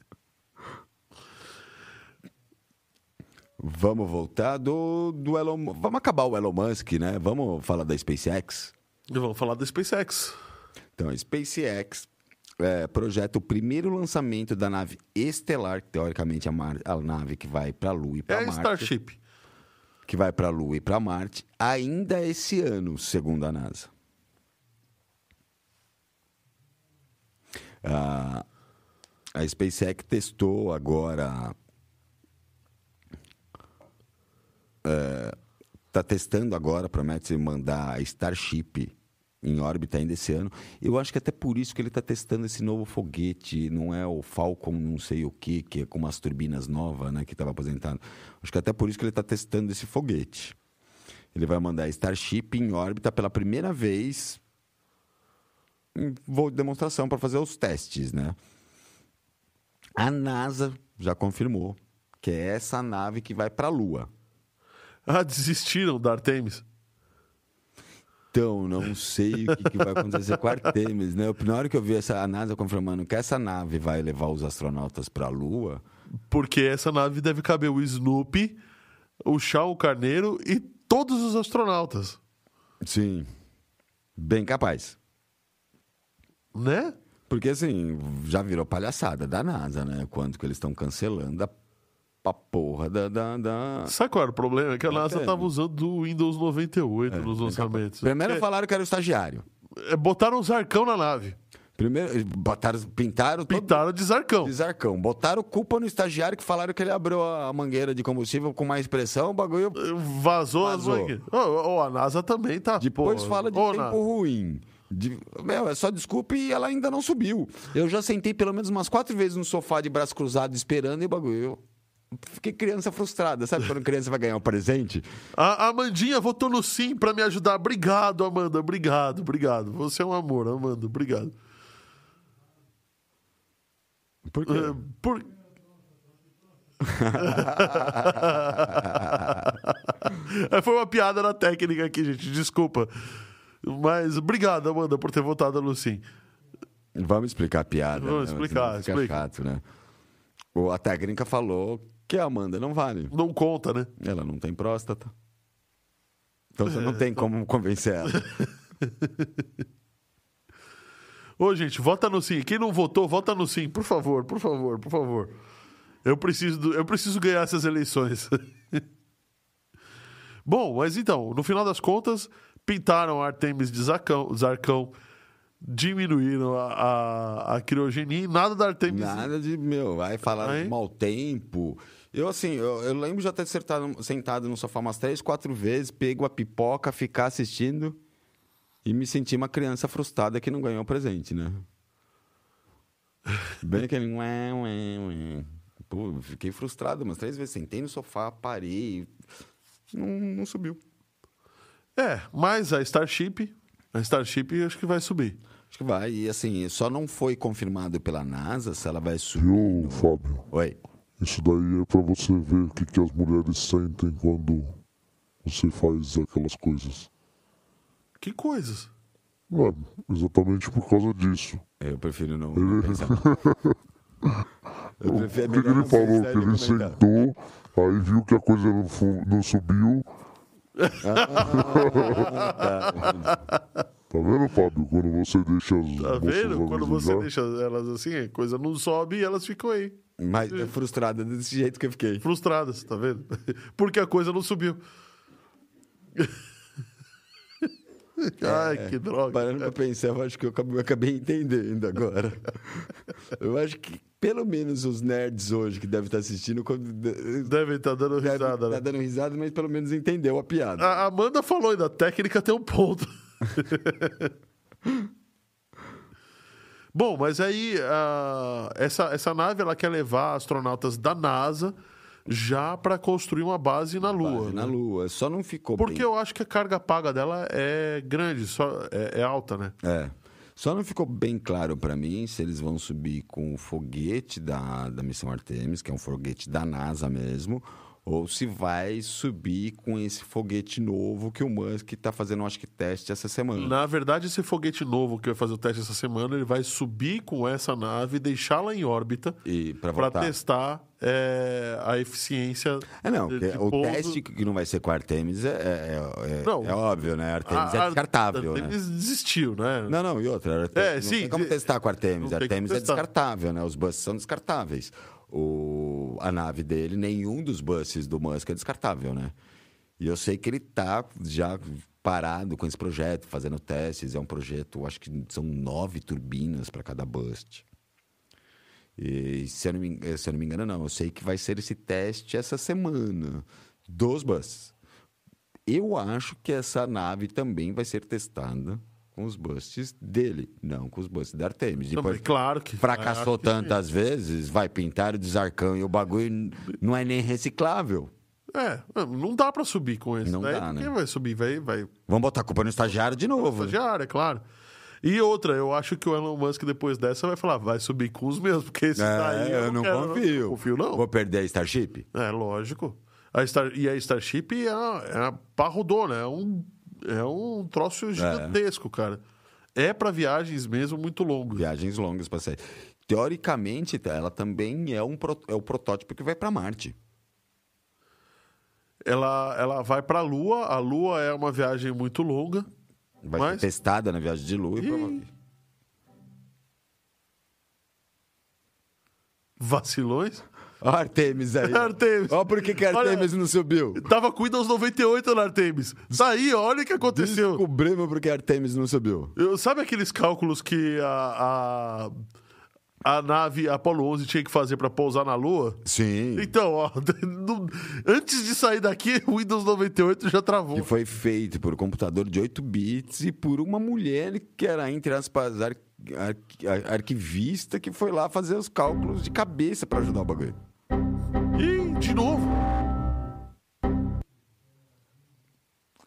Vamos voltar do, do Elon Vamos acabar o Elon Musk, né? Vamos falar da SpaceX? Vamos falar da SpaceX. Então, a SpaceX é, projeta o primeiro lançamento da nave estelar, que teoricamente é a, a nave que vai para a Lua e para é Marte. É Starship. Que vai para a Lua e para Marte ainda esse ano, segundo a NASA. A, a SpaceX testou agora. Está é, testando agora, promete mandar a Starship em órbita ainda esse ano. Eu acho que até por isso que ele está testando esse novo foguete, não é o Falcon não sei o que, que é com umas turbinas novas, né, que estava aposentado. Acho que até por isso que ele está testando esse foguete. Ele vai mandar Starship em órbita pela primeira vez em voo de demonstração para fazer os testes, né? A NASA já confirmou que é essa nave que vai para a Lua. Ah, desistiram da Artemis? Então, não sei o que, que vai acontecer com a Artemis, né? Na hora que eu vi essa, a NASA confirmando que essa nave vai levar os astronautas para a Lua... Porque essa nave deve caber o Snoopy, o Chão Carneiro e todos os astronautas. Sim. Bem capaz. Né? Porque, assim, já virou palhaçada da NASA, né? Quanto que eles estão cancelando a pra porra da, da, da... Sabe qual era o problema? É que a NASA estava usando o Windows 98 é, nos lançamentos. Primeiro é, falaram que era o estagiário. É, botaram o Zarcão na nave. Primeiro, botaram, pintaram... Pintaram todo... de Zarcão. De Zarcão. Botaram culpa no estagiário que falaram que ele abriu a mangueira de combustível com mais pressão, o bagulho... Vazou, Vazou. as mangueiras. Oh, oh, a NASA também tá... Depois pô, fala de oh, tempo na... ruim. De, meu, é só desculpa e ela ainda não subiu. Eu já sentei pelo menos umas quatro vezes no sofá de braço cruzado esperando e o bagulho. Fiquei criança frustrada. Sabe quando criança vai ganhar um presente? A Amandinha votou no sim para me ajudar. Obrigado, Amanda. Obrigado, obrigado. Você é um amor, Amanda. Obrigado. Por quê? Uh, por... Foi uma piada na técnica aqui, gente. Desculpa. Mas obrigado, Amanda, por ter votado no sim. Vamos explicar a piada. Vamos né? explicar. Explica. chato, né? A técnica falou que a Amanda não vale. Não conta, né? Ela não tem próstata. Então você não tem como convencer ela. Ô, gente, vota no sim. Quem não votou, vota no sim, por favor, por favor, por favor. Eu preciso, do... eu preciso ganhar essas eleições. Bom, mas então, no final das contas, pintaram Artemis de Zacão, Zarcão, diminuíram a, a, a criogenia e nada da Artemis. Nada de, meu, vai falar de mau tempo. Eu, assim, eu, eu lembro de ter sentado, sentado no sofá umas três, quatro vezes, pego a pipoca, ficar assistindo e me sentir uma criança frustrada que não ganhou o presente, né? Bem aquele. Ué, ué, ué. Pô, fiquei frustrado umas três vezes. Sentei no sofá, parei. Não, não subiu. É, mas a Starship, a Starship acho que vai subir. Acho que vai. E assim, só não foi confirmado pela NASA se ela vai subir. Viu, Fábio? Oi. Isso daí é para você ver o que, que as mulheres sentem quando você faz aquelas coisas. Que coisas? É, exatamente por causa disso. Eu prefiro não, ele... Eu prefiro, ele falou que ele sentou, aí viu que a coisa não, não subiu tá vendo, Fábio? Quando você deixa as Tá vendo? Quando você deixa elas assim, a coisa não sobe e elas ficam aí. Mas é frustrada desse jeito que eu fiquei. Frustradas, tá vendo? Porque a coisa não subiu. Ai, é, que droga. Parando pra pensar, eu acho que eu acabei, eu acabei entendendo agora. eu acho que pelo menos os nerds hoje que devem estar assistindo. Devem estar dando risada, deve né? Tá dando risada, mas pelo menos entendeu a piada. A Amanda falou aí, da técnica tem um ponto. Bom, mas aí uh, essa, essa nave ela quer levar astronautas da NASA já para construir uma base na Lua. Base né? Na Lua, só não ficou Porque bem... eu acho que a carga paga dela é grande, só é, é alta, né? É. Só não ficou bem claro para mim se eles vão subir com o foguete da, da missão Artemis, que é um foguete da NASA mesmo, ou se vai subir com esse foguete novo que o Musk está fazendo, acho que, teste essa semana. Na verdade, esse foguete novo que vai fazer o teste essa semana, ele vai subir com essa nave, deixá-la em órbita para testar é, a eficiência. É, não, de, de o pouso... teste que não vai ser com a Artemis é, é, é, é óbvio, né? A Artemis a, é descartável. A Artemis né? desistiu, né? Não, não, e outra. Artemis, é, não sim, tem como testar com a Artemis. A Artemis é descartável, né? Os buses são descartáveis o, a nave dele, nenhum dos buses do Musk é descartável, né? E eu sei que ele está já parado com esse projeto, fazendo testes. É um projeto, acho que são nove turbinas para cada bust. E se eu, não me, eu não me engano, não. Eu sei que vai ser esse teste essa semana dos buses. Eu acho que essa nave também vai ser testada com os busts dele, não com os busts da Artemis. Depois, claro que fracassou tantas vezes, vai pintar o desarcão e o bagulho não é nem reciclável. É, não dá para subir com esse. Não Daí, dá, né? Quem vai subir? Vai, vai... Vamos botar a culpa no estagiário de novo. No estagiário, é claro. E outra, eu acho que o Elon Musk, depois dessa, vai falar, vai subir com os mesmos, porque esse é, daí eu, eu não, quero, confio. Não confio, não. Vou perder a Starship? É, lógico. A Star... E a Starship é, é parrudona, é um, é um troço gigantesco, é. cara é para viagens mesmo muito longas. Viagens longas para sair. Teoricamente, ela também é, um, é o protótipo que vai para Marte. ela, ela vai para a Lua. A Lua é uma viagem muito longa. Vai mas... ser testada na viagem de Lua e, e... Vacilões? Olha Artemis aí. Artemis. Olha por que, que Artemis olha, não subiu. Tava com Windows 98 no Artemis. Saí, olha o que aconteceu. Descobrimos por que Artemis não subiu. Eu, sabe aqueles cálculos que a, a, a nave Apollo 11 tinha que fazer para pousar na Lua? Sim. Então, ó, no, antes de sair daqui, o Windows 98 já travou. Que foi feito por um computador de 8 bits e por uma mulher que era, entre aspas, ar, ar, arquivista, que foi lá fazer os cálculos de cabeça para ajudar o bagulho. De novo.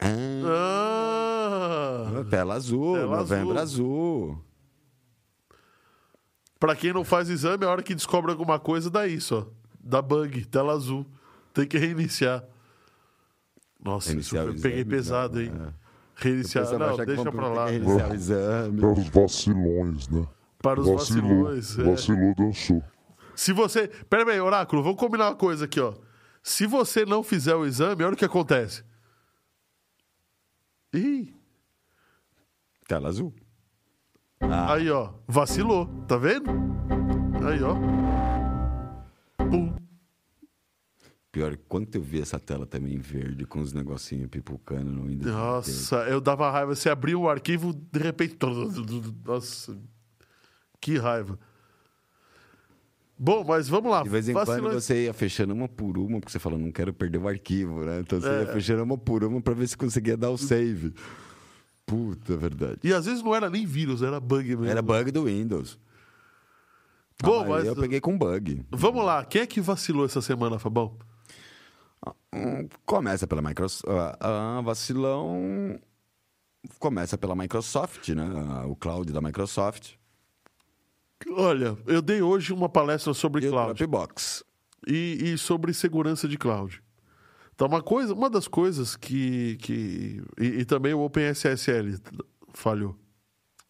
Ah. ah. Tela azul, Tela novembro azul. azul. Pra quem não faz exame, a hora que descobre alguma coisa, dá isso, ó. Dá bug, tela azul. Tem que reiniciar. Nossa, Reiniciar isso eu peguei exame, pesado, não, hein? É. Reiniciar, não, deixa pra lá. Reiniciar o exame. Para os vacilões, né? Para os vacilou, vacilões. É. Vacilou, dançou. Se você. Pera aí, Oráculo, vamos combinar uma coisa aqui, ó. Se você não fizer o exame, olha o que acontece. Ih. Tela azul. Ah. Aí, ó. Vacilou. Tá vendo? Aí, ó. Pum. Pior, quando eu vi essa tela também verde, com os negocinhos pipocando no Windows. Nossa, eu dava raiva. Você abriu o arquivo, de repente. Nossa. Que raiva. Bom, mas vamos lá. De vez em quando você ia fechando uma por uma, porque você falou, não quero perder o arquivo, né? Então você é. ia fechando uma por uma para ver se conseguia dar o save. Puta, verdade. E às vezes não era nem vírus, era bug mesmo. Era bug do Windows. Bom, ah, mas eu peguei com bug. Vamos lá, quem é que vacilou essa semana, Fabão? Hum, começa pela Microsoft. A vacilão começa pela Microsoft, né? O cloud da Microsoft. Olha, eu dei hoje uma palestra sobre e cloud. Dropbox. E, e sobre segurança de cloud. Então, uma, coisa, uma das coisas que. que e, e também o OpenSSL falhou.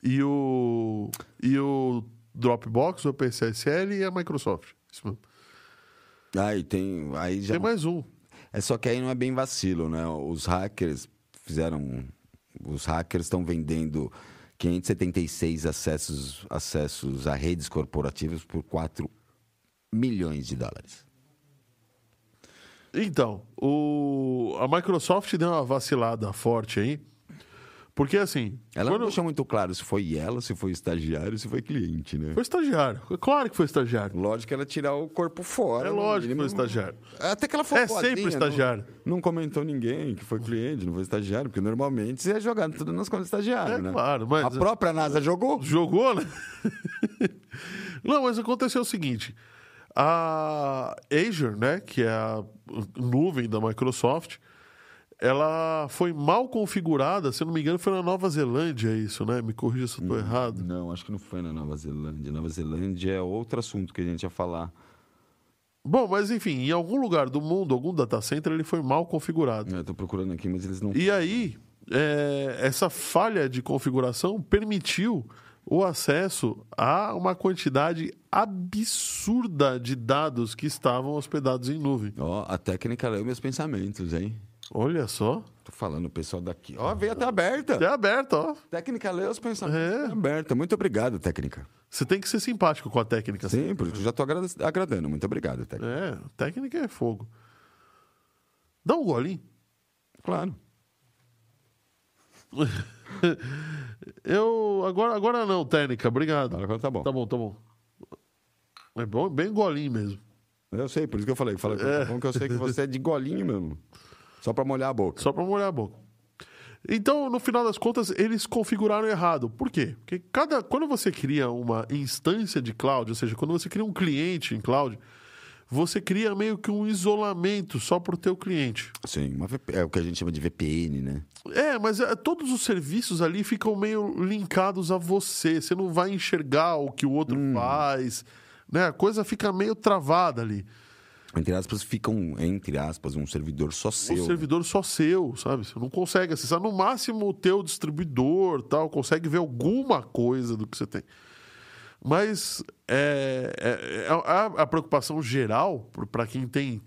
E o, e o Dropbox, o OpenSSL e a Microsoft. Isso mesmo. Aí tem. Aí já... Tem mais um. É só que aí não é bem vacilo, né? Os hackers fizeram. Os hackers estão vendendo 576 acessos, acessos a redes corporativas por 4 milhões de dólares. Então, o... a Microsoft deu uma vacilada forte aí. Porque assim. Ela quando... não deixou muito claro se foi ela, se foi estagiário, se foi cliente, né? Foi estagiário. Claro que foi estagiário. Lógico que ela tirar o corpo fora. É lógico que foi estagiário. Até que ela foi É sempre estagiário. Não, não, comentou ninguém que foi cliente, não foi estagiário, porque normalmente você é jogado tudo nas contas estagiário, é, né? Claro, mas. A própria NASA jogou? Jogou, né? não, mas aconteceu o seguinte. A Azure, né, que é a nuvem da Microsoft, ela foi mal configurada, se eu não me engano, foi na Nova Zelândia isso, né? Me corrija se eu estou hum, errado. Não, acho que não foi na Nova Zelândia. Nova Zelândia é outro assunto que a gente ia falar. Bom, mas enfim, em algum lugar do mundo, algum data center, ele foi mal configurado. É, Estou procurando aqui, mas eles não. E aí, é, essa falha de configuração permitiu o acesso a uma quantidade absurda de dados que estavam hospedados em nuvem. Ó, oh, a técnica leu meus pensamentos, hein? Olha só. Tô falando o pessoal daqui. Ó, veio até aberta. Até aberta, ó. Técnica lê os pensamentos. É. Aberta. Muito obrigado, técnica. Você tem que ser simpático com a técnica. Sim, porque eu já tô agradando. Muito obrigado, técnica. É, técnica é fogo. Dá um golinho. Claro. eu. Agora, agora não, técnica. Obrigado. Agora tá bom. Tá bom, tá bom. É bom, bem golinho mesmo. Eu sei, por isso que eu falei. Falei é. Tá que eu sei que você é de golinho mesmo. Só para molhar a boca. Só para molhar a boca. Então, no final das contas, eles configuraram errado. Por quê? Porque cada, quando você cria uma instância de cloud, ou seja, quando você cria um cliente em cloud, você cria meio que um isolamento só para o teu cliente. Sim, é o que a gente chama de VPN, né? É, mas é, todos os serviços ali ficam meio linkados a você. Você não vai enxergar o que o outro hum. faz, né? A coisa fica meio travada ali entre aspas, fica um, entre aspas, um servidor só seu. Um né? servidor só seu, sabe? Você não consegue acessar. No máximo, o teu distribuidor tal, consegue ver alguma coisa do que você tem. Mas é, é, é a, a, preocupação geral, para quem tem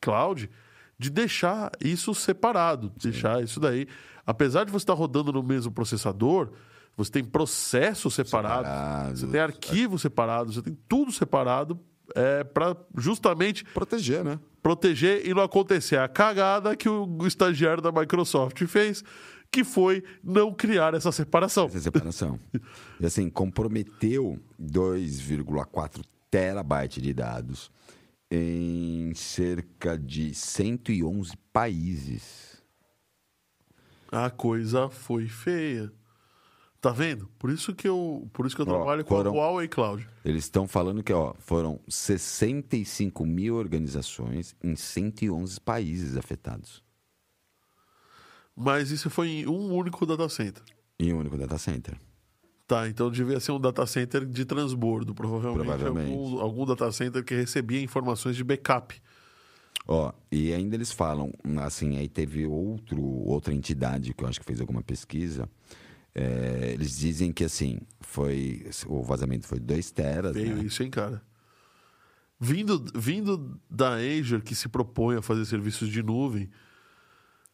cloud, de deixar isso separado, deixar isso daí. Apesar de você estar rodando no mesmo processador, você tem processo separado, separado. você tem arquivo separado, você tem tudo separado é, para justamente proteger, né? Proteger e não acontecer a cagada que o estagiário da Microsoft fez, que foi não criar essa separação. Essa separação. e assim, comprometeu 2,4 terabytes de dados em cerca de 111 países. A coisa foi feia. Tá vendo? Por isso que eu, por isso que eu ó, trabalho foram, com a Huawei Cloud. Eles estão falando que ó, foram 65 mil organizações em 111 países afetados. Mas isso foi em um único data center. Em um único data center. Tá, então devia ser um data center de transbordo, provavelmente. provavelmente. Algum, algum data center que recebia informações de backup. Ó, e ainda eles falam, assim, aí teve outro, outra entidade que eu acho que fez alguma pesquisa é, eles dizem que assim, foi. O vazamento foi 2 teras. Veio né? isso, hein, cara? Vindo, vindo da Azure, que se propõe a fazer serviços de nuvem.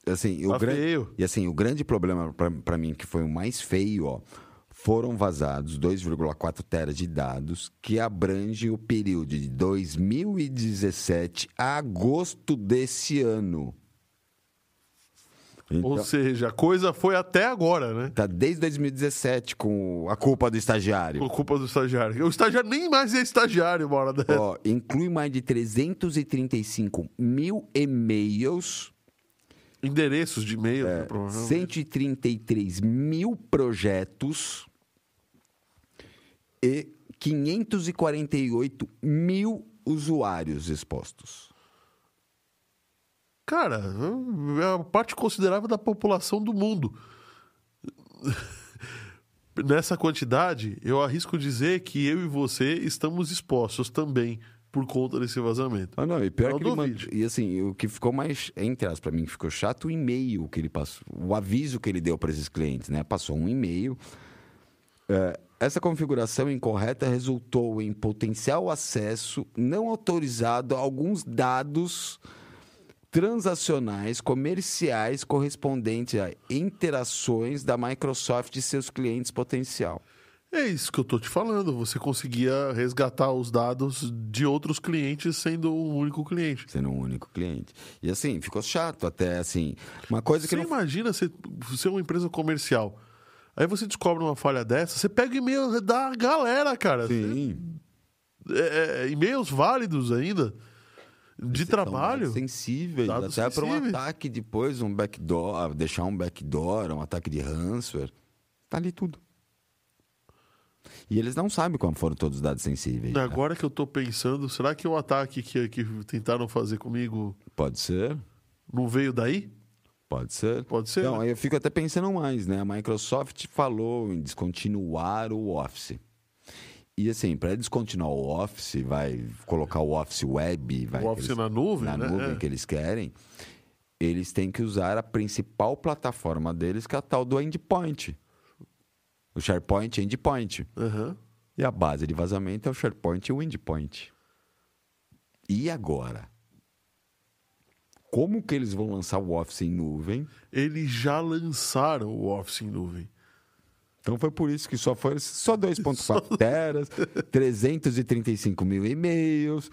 Assim, tá o gran... E assim, o grande problema para mim, que foi o mais feio, ó, foram vazados 2,4 teras de dados que abrangem o período de 2017 a agosto desse ano. Então, Ou seja, a coisa foi até agora, né? Tá desde 2017 com a culpa do estagiário. Com a culpa do estagiário. O estagiário nem mais é estagiário uma hora dessa. Ó, inclui mais de 335 mil e-mails. Endereços de e-mail, é, né, 133 mil projetos e 548 mil usuários expostos. Cara, é uma parte considerável da população do mundo. Nessa quantidade, eu arrisco dizer que eu e você estamos expostos também por conta desse vazamento. Ah, não, e pior não que ele mand... E assim, o que ficou mais, entre as para mim, ficou chato o e-mail que ele passou, o aviso que ele deu para esses clientes, né? Passou um e-mail. É, essa configuração incorreta resultou em potencial acesso não autorizado a alguns dados transacionais comerciais correspondentes a interações da Microsoft e seus clientes potencial. É isso que eu estou te falando. Você conseguia resgatar os dados de outros clientes sendo um único cliente. Sendo um único cliente. E assim, ficou chato até assim. Uma coisa que você não... imagina ser, ser uma empresa comercial. Aí você descobre uma falha dessa, você pega e-mail da galera, cara. Sim. É, é, e-mails válidos ainda de trabalho. Sensíveis, até para um ataque depois, um backdoor, ah, deixar um backdoor, um ataque de ransomware. Tá ali tudo. E eles não sabem como foram todos os dados sensíveis. Agora que eu estou pensando, será que o ataque que, que tentaram fazer comigo. Pode ser. Não veio daí? Pode ser. Pode ser. Então, né? eu fico até pensando mais, né? A Microsoft falou em descontinuar o Office. E assim, para descontinuar o Office, vai colocar o Office Web, vai o Office eles, na nuvem, na né? nuvem é. que eles querem, eles têm que usar a principal plataforma deles, que é a tal do endpoint. O SharePoint Endpoint. Uhum. E a base de vazamento é o SharePoint e o Endpoint. E agora? Como que eles vão lançar o Office em nuvem? Eles já lançaram o Office em nuvem. Então foi por isso que só foi só 2.4 teras, 335 mil e-mails,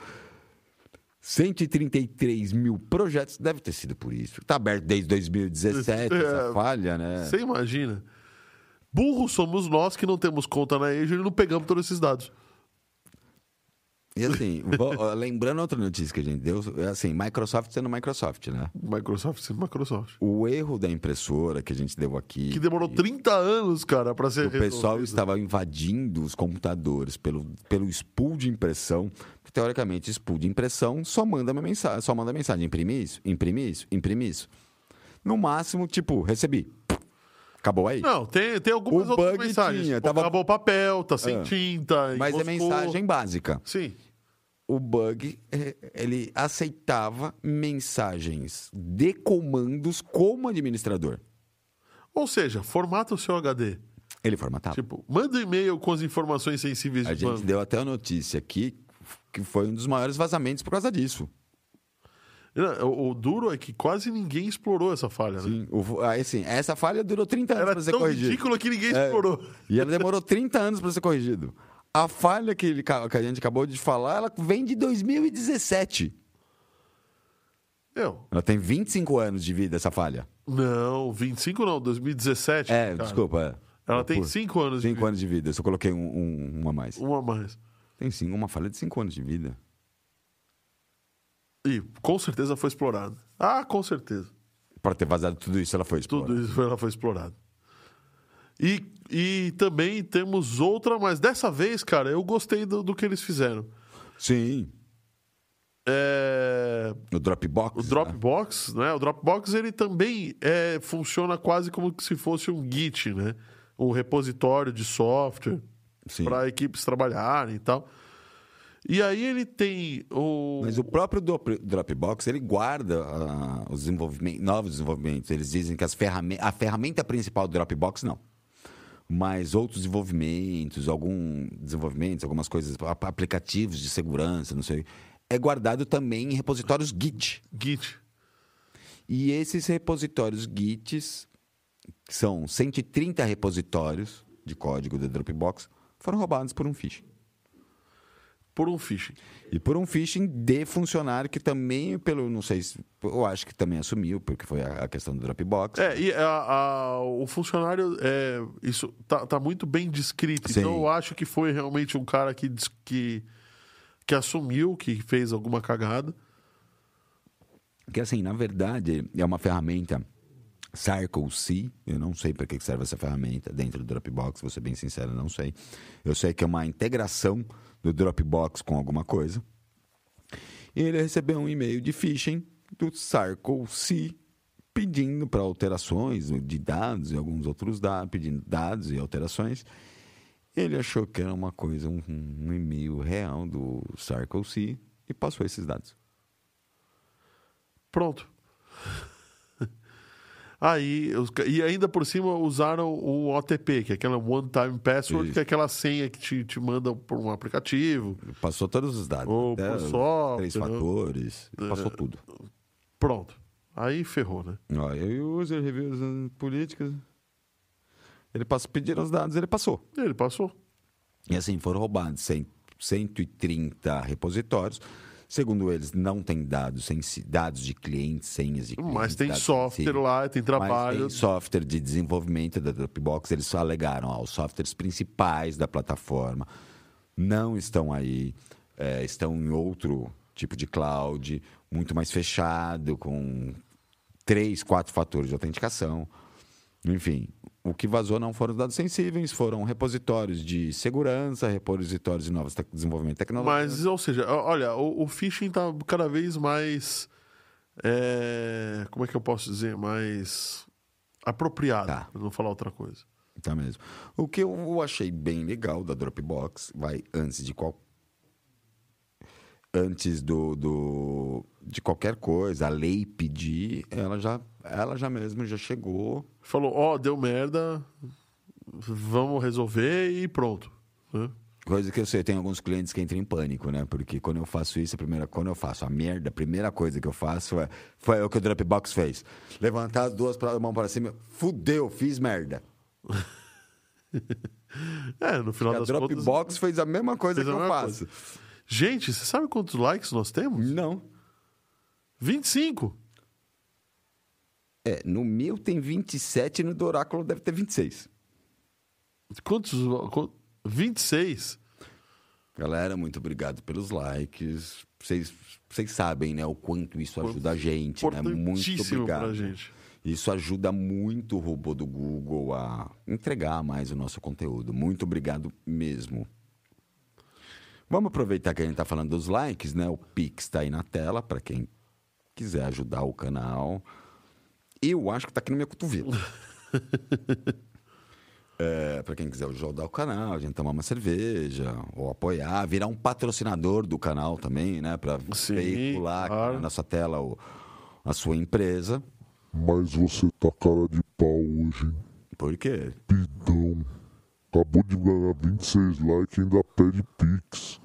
133 mil projetos. Deve ter sido por isso. Está aberto desde 2017, é, essa falha, né? Você imagina. Burros somos nós que não temos conta na Azure e não pegamos todos esses dados. E assim, lembrando outra notícia que a gente deu, é assim, Microsoft sendo Microsoft, né? Microsoft sendo Microsoft. O erro da impressora que a gente deu aqui. Que demorou 30 anos, cara, para ser. O resolvido. pessoal estava invadindo os computadores pelo, pelo spool de impressão. Teoricamente, spool de impressão só manda uma mensagem, só manda mensagem: imprime isso, imprime isso, imprime isso. No máximo, tipo, recebi. Acabou aí? Não, tem, tem algumas o outras mensagens. Tinha, tava... Acabou o papel, tá sem é. tinta. Mas é mensagem básica. Sim. O bug, é, ele aceitava mensagens de comandos como administrador. Ou seja, formata o seu HD. Ele formatava. Tipo, manda um e-mail com as informações sensíveis A gente banco. deu até a notícia aqui que foi um dos maiores vazamentos por causa disso. O, duro é que quase ninguém explorou essa falha, né? Sim, o, assim, essa falha durou 30 anos para ser corrigida. Era tão ridícula que ninguém é, explorou. E ela demorou 30 anos para ser corrigido. A falha que, ele, que a gente acabou de falar, ela vem de 2017. Eu. Ela tem 25 anos de vida, essa falha. Não, 25 não, 2017. É, cara. desculpa. É. Ela tem 5 anos cinco de vida. 5 anos de vida, eu só coloquei um, um, um a mais. Um a mais. Tem sim, uma falha de 5 anos de vida. E com certeza foi explorada. Ah, com certeza. Para ter vazado tudo isso, ela foi explorada. Tudo isso ela foi explorada. E, e também temos outra, mas dessa vez, cara, eu gostei do, do que eles fizeram. Sim. É... O Dropbox. O Dropbox, né? né? O Dropbox ele também é, funciona quase como se fosse um Git, né? Um repositório de software para equipes trabalharem e tal. E aí ele tem o. Mas o próprio Dropbox ele guarda uh, os desenvolvimentos, novos desenvolvimentos. Eles dizem que as ferram a ferramenta principal do Dropbox não. Mas outros desenvolvimentos, algum desenvolvimentos, algumas coisas, aplicativos de segurança, não sei, é guardado também em repositórios Git. Git. E esses repositórios Gits, que são 130 repositórios de código do Dropbox, foram roubados por um phishing. Por um phishing. E por um phishing de funcionário que também, pelo, não sei, eu acho que também assumiu, porque foi a, questão do Dropbox. É, e a, a, o funcionário, é, isso tá, tá muito bem descrito. Sim. Então eu acho que foi realmente um cara que, que, que assumiu que fez alguma cagada. Que assim, na verdade, é uma ferramenta Circle-C, eu não sei para que serve essa ferramenta dentro do Dropbox, vou ser bem sincero, não sei. Eu sei que é uma integração do Dropbox com alguma coisa. E ele recebeu um e-mail de phishing do Circle-C pedindo para alterações de dados e alguns outros dados, pedindo dados e alterações. Ele achou que era uma coisa, um, um e-mail real do Circle-C e passou esses dados. Pronto. Aí, e ainda por cima usaram o OTP, que é aquela One Time Password, Isso. que é aquela senha que te, te manda por um aplicativo. Passou todos os dados. Ou software. Três fatores. É, passou tudo. Pronto. Aí ferrou, né? Ó, e o user reviews políticas. Ele passou, pediram os dados, ele passou. Ele passou. E assim, foram roubados 100, 130 repositórios. Segundo eles, não tem dados, dados de clientes, senhas de clientes. Mas tem software lá, tem trabalho. Mas tem software de desenvolvimento da Dropbox. Eles só alegaram, ó, os softwares principais da plataforma não estão aí, é, estão em outro tipo de cloud, muito mais fechado, com três, quatro fatores de autenticação. Enfim, o que vazou não foram dados sensíveis, foram repositórios de segurança, repositórios de novos te desenvolvimento tecnológico. Mas, ou seja, olha, o, o phishing está cada vez mais. É, como é que eu posso dizer? Mais apropriado, tá. para não falar outra coisa. Tá mesmo. O que eu achei bem legal da Dropbox, vai antes de qual antes do, do de qualquer coisa, a lei pedir, ela já ela já mesmo já chegou. Falou, ó, oh, deu merda, vamos resolver e pronto. Né? Coisa que eu sei, tem alguns clientes que entram em pânico, né? Porque quando eu faço isso, a primeira, quando eu faço a merda, a primeira coisa que eu faço é, foi o que o Dropbox fez. Levantar as duas mãos para cima, fudeu, fiz merda. é, no final das contas... A Dropbox fez a mesma coisa que eu faço. Coisa. Gente, você sabe quantos likes nós temos? Não. 25. É, no meu tem 27 e no do Oráculo deve ter 26. Quantos? 26? Galera, muito obrigado pelos likes. Vocês, vocês sabem, né, o quanto isso ajuda a gente, né? Muito obrigado. Pra gente. Isso ajuda muito o robô do Google a entregar mais o nosso conteúdo. Muito obrigado mesmo. Vamos aproveitar que a gente está falando dos likes, né? O Pix está aí na tela para quem quiser ajudar o canal. Eu acho que está aqui no meu cotovelo. é, para quem quiser ajudar o canal, a gente tomar uma cerveja, ou apoiar, virar um patrocinador do canal também, né? Para veicular claro. na nossa tela o, a sua empresa. Mas você tá cara de pau hoje. Por quê? Pidão. Acabou de ganhar 26 likes e ainda pede Pix.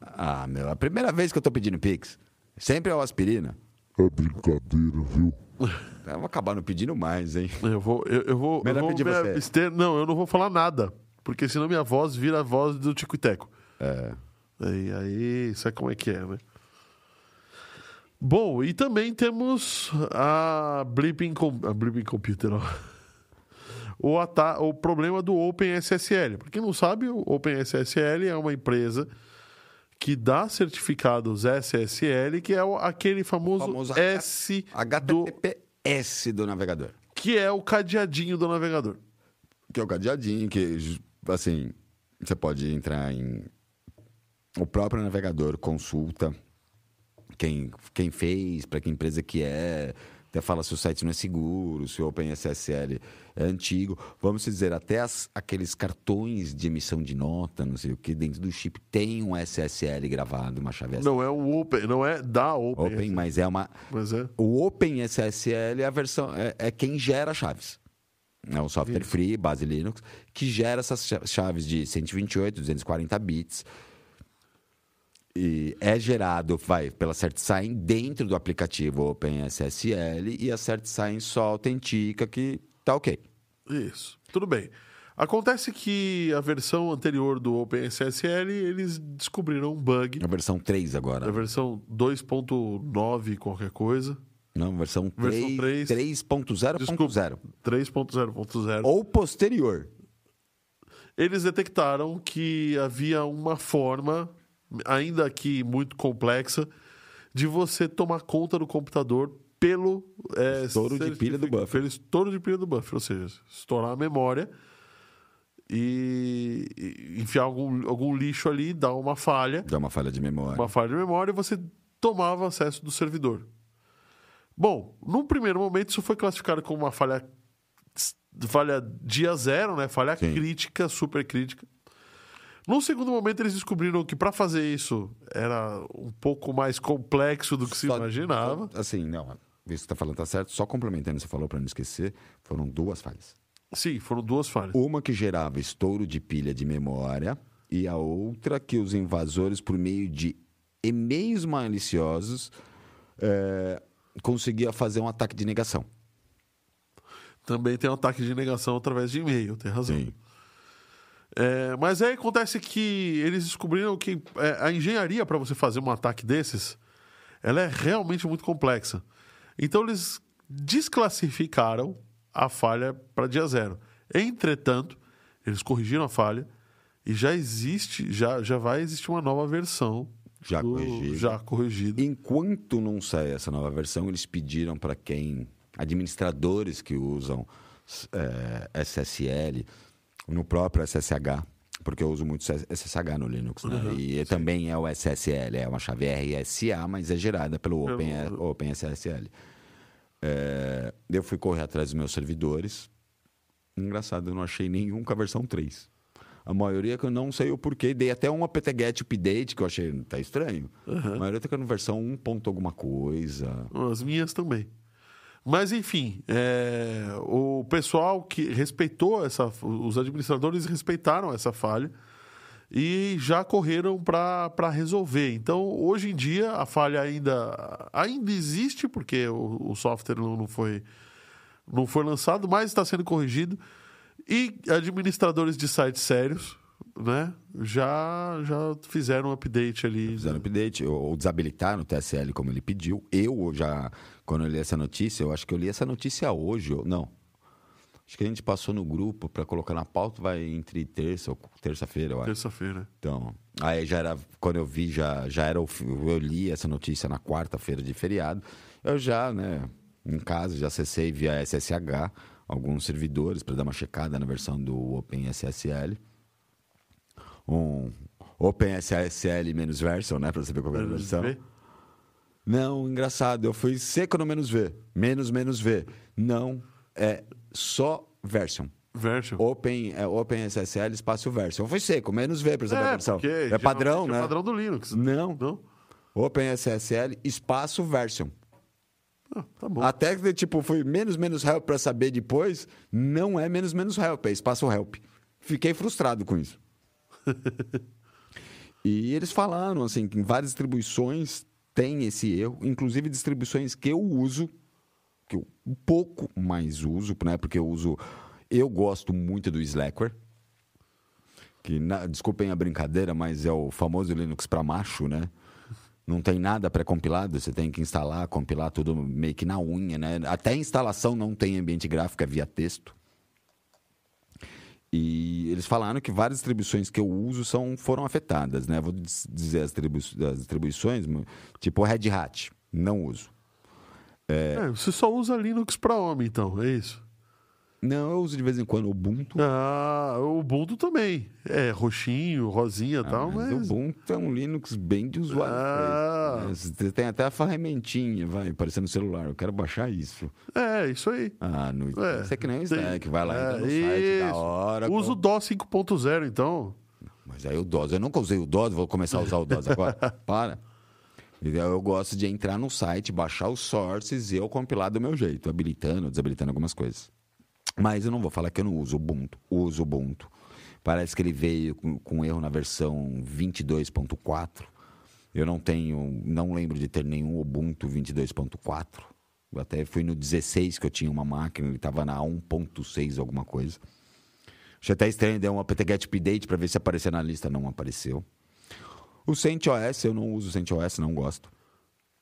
Ah, meu, é a primeira vez que eu tô pedindo Pix. Sempre é o aspirina. É brincadeira, viu? Vou acabar não pedindo mais, hein? Eu vou, eu, eu vou, Melhor eu vou pedir me você. abster. Não, eu não vou falar nada. Porque senão minha voz vira a voz do Tico e Teco. É. Aí, aí, sabe como é que é, né? Bom, e também temos a Blipping, Com- a Blipping Computer, ó. O, ata- o problema do OpenSSL. Para quem não sabe, o OpenSSL é uma empresa que dá certificados SSL, que é aquele famoso, famoso S do, HTTPS do navegador. que é o cadeadinho do navegador. Que é o cadeadinho, que, assim, você pode entrar em. O próprio navegador consulta quem, quem fez, para que empresa que é, até fala se o site não é seguro, se o OpenSSL é antigo. Vamos dizer, até as- aqueles cartões de emissão de nota, não sei o que, dentro do chip tem um SSL gravado, uma chave Não é o Open, não é da Open. Open, mas é uma. Mas é. O OpenSSL é a versão é, é quem gera chaves. É um software free, base Linux, que gera essas cha- chaves de 128, 240 bits. E é gerado, vai, pela CertSign dentro do aplicativo OpenSSL e a CertSign só autentica que tá ok. Isso, tudo bem. Acontece que a versão anterior do OpenSSL, eles descobriram um bug. A versão 3 Na agora. versão 2.9 qualquer coisa. Não, versão, Versão 3 3.0.0. 3.0.0. Ou posterior. Eles detectaram que havia uma forma, ainda que muito complexa, de você tomar conta do computador pelo é, Estouro de pilha do buffer. Pelo estouro de pilha do buffer, ou seja, estourar a memória e, e enfiar algum, algum lixo ali, dar uma falha, Dá uma falha de memória. uma falha de memória e você tomava acesso do servidor. Bom, num primeiro momento isso foi classificado como uma falha falha dia zero, né? Falha Sim. crítica, super crítica. Num segundo momento eles descobriram que para fazer isso era um pouco mais complexo do que se Só- imaginava. só- assim, não, isso que você tá falando tá certo. Só complementando, você falou para não esquecer, foram duas falhas. Sim, foram duas falhas. Uma que gerava estouro de pilha de memória e a outra que os invasores, por meio de e-mails maliciosos, é, conseguia fazer um ataque de negação. Também tem um ataque de negação através de e-mail, tem razão. É, mas aí acontece que eles descobriram que é, a engenharia para você fazer um ataque desses, ela é realmente muito complexa. Então eles desclassificaram a falha para dia zero. Entretanto, eles corrigiram a falha e já existe, já, já vai existir uma nova versão Já do- corrigida. já corrigida. Enquanto não sai essa nova versão, eles pediram para quem, administradores que usam é, SSL, no próprio SSH, porque eu uso muito SSH no Linux, né? Uhum, e também é o SSL, é uma chave RSA, mas é gerada pelo Open, OpenSSL. É, eu fui correr atrás dos meus servidores. Engraçado, eu não achei nenhum com a versão 3. A maioria que eu não sei o porquê, dei até um apt-get update que eu achei tá estranho. A maioria tá com versão 1 ponto alguma coisa. As minhas também. Mas, enfim, é, o pessoal que respeitou essa. Os administradores respeitaram essa falha e já correram para resolver. Então, hoje em dia, a falha ainda, ainda existe, porque o, o software não não foi, não foi lançado, mas está sendo corrigido. E administradores de sites sérios né, já, já fizeram um update ali. Fizeram update, ou, ou desabilitaram o TSL como ele pediu. Eu já, quando eu li essa notícia, eu acho que eu li essa notícia hoje, ou, não. Acho que a gente passou no grupo para colocar na pauta, vai entre terça ou terça-feira, eu acho. Terça-feira. Então, aí já era, quando eu vi, já, já era, o eu li essa notícia na quarta-feira de feriado, eu já, né, em casa, já acessei via SSH alguns servidores para dar uma checada na versão do OpenSSL. Um OpenSSL menos version, né, para saber qual era a versão. Não, engraçado, eu fui seco no menos V, menos menos V. Não, é só version. Version. Open, é, OpenSSL espaço version. Foi seco, menos V para saber a versão. É padrão, né? É padrão do Linux. Não. Não? OpenSSL espaço version. Ah, tá bom. Até que, tipo, foi menos menos help para saber depois, não é menos menos help, é espaço help. Fiquei frustrado com isso. e eles falaram, assim, que em várias distribuições tem esse erro, inclusive distribuições que eu uso, que eu pouco mais uso, né? Porque eu uso. Eu gosto muito do Slackware. Que, na, desculpem a brincadeira, mas é o famoso Linux para macho, né? Não tem nada pré-compilado, você tem que instalar, compilar tudo meio que na unha, né? Até a instalação não tem ambiente gráfico, é via texto. E eles falaram que várias distribuições que eu uso são, foram afetadas, né? Vou dizer as, as distribuições, tipo Red Hat, não uso. É... É, você só usa Linux para homem, então, é isso? Não, eu uso de vez em quando o Ubuntu. Ah, o Ubuntu também. É, roxinho, rosinha e ah, tal, mas... mas... O Ubuntu é um Linux bem de usuário. Ah. Você tem até a ferramentinha, vai, parecendo celular. Eu quero baixar isso. É, isso aí. Ah, no... é, isso é que nem o Slack. Vai lá, é, entra no isso. site, da hora. Usa o DOS 5.0, então. Mas aí o DOS, eu nunca usei o DOS, vou começar a usar o DOS agora. Para. Eu gosto de entrar no site, baixar os sources e eu compilar do meu jeito, habilitando, desabilitando algumas coisas. Mas eu não vou falar que eu não uso Ubuntu. Uso Ubuntu. Parece que ele veio com, com erro na versão 22.4. Eu não tenho, não lembro de ter nenhum Ubuntu 22.4. Eu até fui no 16 que eu tinha uma máquina, ele estava na 1.6 alguma coisa. Achei até estranho, deu um apt-get update para ver se aparecia na lista, não apareceu. O CentOS, eu não uso o CentOS, não gosto.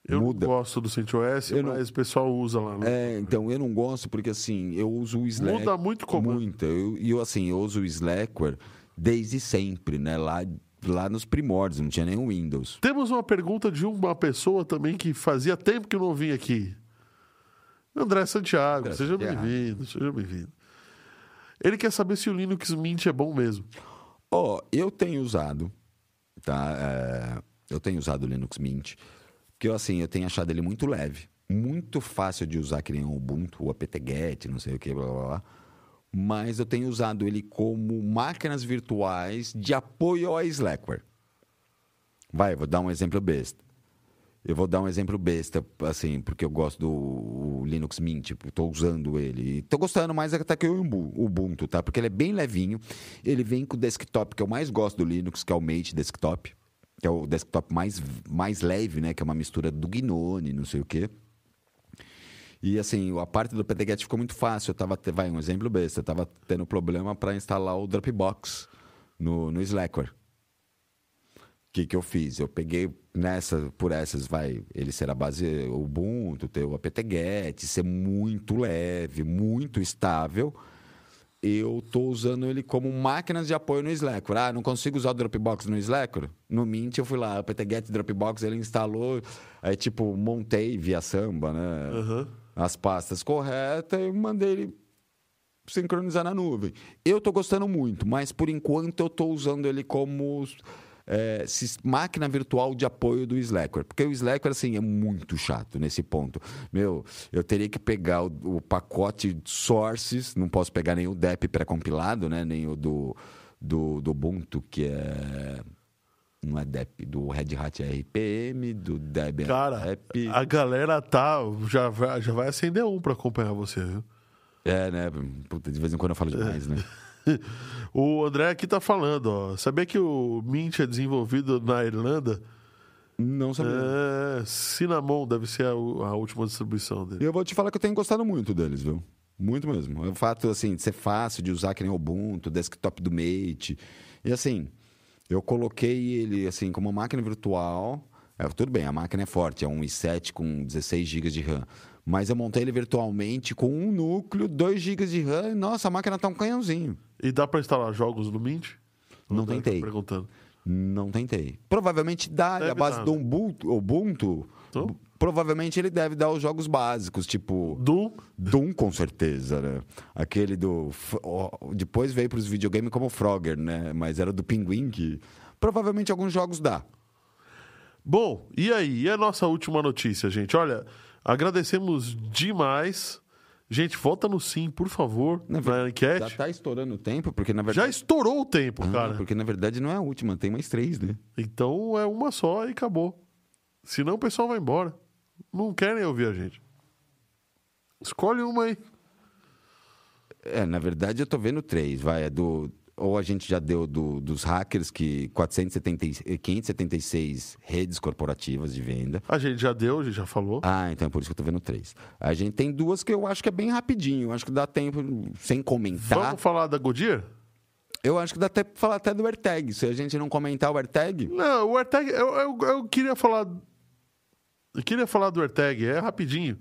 Eu Muda. não gosto do CentOS, eu mas não... o pessoal usa lá. Né? É, então, eu não gosto porque, assim, eu uso o Slack... Muda muito comum. Muita. E eu, assim, eu uso o Slackware desde sempre, né? Lá, lá nos primórdios, não tinha nenhum Windows. Temos uma pergunta de uma pessoa também que fazia tempo que não vinha aqui. André Santiago, André seja bem-vindo, seja bem-vindo. Ele quer saber se o Linux Mint é bom mesmo. Ó, oh, eu tenho usado, tá? É, eu tenho usado o Linux Mint. Porque assim, eu tenho achado ele muito leve, muito fácil de usar, que nem o Ubuntu, o apt-get, não sei o que, blá, blá, blá. Mas eu tenho usado ele como máquinas virtuais de apoio ao Slackware. Vai, vou dar um exemplo besta. Eu vou dar um exemplo besta, assim, porque eu gosto do Linux Mint, estou usando ele. Estou gostando mais até que o Ubuntu, tá? Porque ele é bem levinho. Ele vem com o desktop que eu mais gosto do Linux, que é o Mate Desktop que é o desktop mais, mais leve, né? Que é uma mistura do Gnome, não sei o quê. E assim, a parte do PTGet ficou muito fácil. Eu tava, vai, um exemplo besta, eu estava tendo problema para instalar o Dropbox no, no Slackware. O que, que eu fiz? Eu peguei nessa, por essas, vai, ele ser a base Ubuntu, ter o apt-get, ser muito leve, muito estável eu estou usando ele como máquinas de apoio no Slack. Ah, não consigo usar o Dropbox no Slack? No Mint eu fui lá, apt-get Dropbox, ele instalou, aí tipo, montei via samba, né? Uhum. As pastas corretas e mandei ele sincronizar na nuvem. Eu estou gostando muito, mas por enquanto eu estou usando ele como é, máquina virtual de apoio do Slackware. Porque o Slackware, assim, é muito chato nesse ponto. Meu, eu teria que pegar o, o pacote sources, não posso pegar nem o DEP pré-compilado, né? Nem o do, do, do Ubuntu, que é não é DEP, do Red Hat RPM, do Debian Cara, App. a galera tá, já vai, já vai acender um para acompanhar você, viu? É, né? Puta, de vez em quando eu falo demais, né? o André aqui tá falando, ó. Sabia que o Mint é desenvolvido na Irlanda? Não sabia. É, Cinnamon deve ser a, a, última distribuição dele. Eu vou te falar que eu tenho gostado muito deles, viu? Muito mesmo. O fato, assim, de ser fácil de usar que nem Ubuntu, desktop do Mate. E assim, eu coloquei ele, assim, como uma máquina virtual. É, tudo bem, a máquina é forte, é um i7 com 16 GB de RAM. Mas eu montei ele virtualmente com um núcleo, 2 GB de RAM. E, nossa, a máquina tá um canhãozinho. E dá para instalar jogos no Mint? Não tá tentei. perguntando. Não tentei. Provavelmente dá, deve a base dar, do Ubuntu, Ubuntu então? provavelmente ele deve dar os jogos básicos, tipo. Doom? Doom, com certeza, né? Aquele do. Depois veio para os videogames como Frogger, né? Mas era do Pinguim que. Provavelmente alguns jogos dá. Bom, e aí? E a nossa última notícia, gente? Olha, agradecemos demais Gente, volta no sim, por favor, na, na enquete. Já tá estourando o tempo, porque na verdade. Já estourou o tempo, ah, cara. Porque na verdade não é a última, tem mais três, né? Então é uma só e acabou. Senão o pessoal vai embora. Não querem ouvir a gente. Escolhe uma aí. É, na verdade eu tô vendo três, vai. É do. Ou a gente já deu do, dos hackers que 470, 576 redes corporativas de venda. A gente já deu, a gente já falou. Ah, então é por isso que eu tô vendo três. A gente tem duas que eu acho que é bem rapidinho. Acho que dá tempo, sem comentar. Vamos falar da Goodyear? Eu acho que dá até pra falar até do AirTag. Se a gente não comentar o AirTag. Não, o AirTag, eu, eu, eu queria falar. Eu queria falar do AirTag, é rapidinho.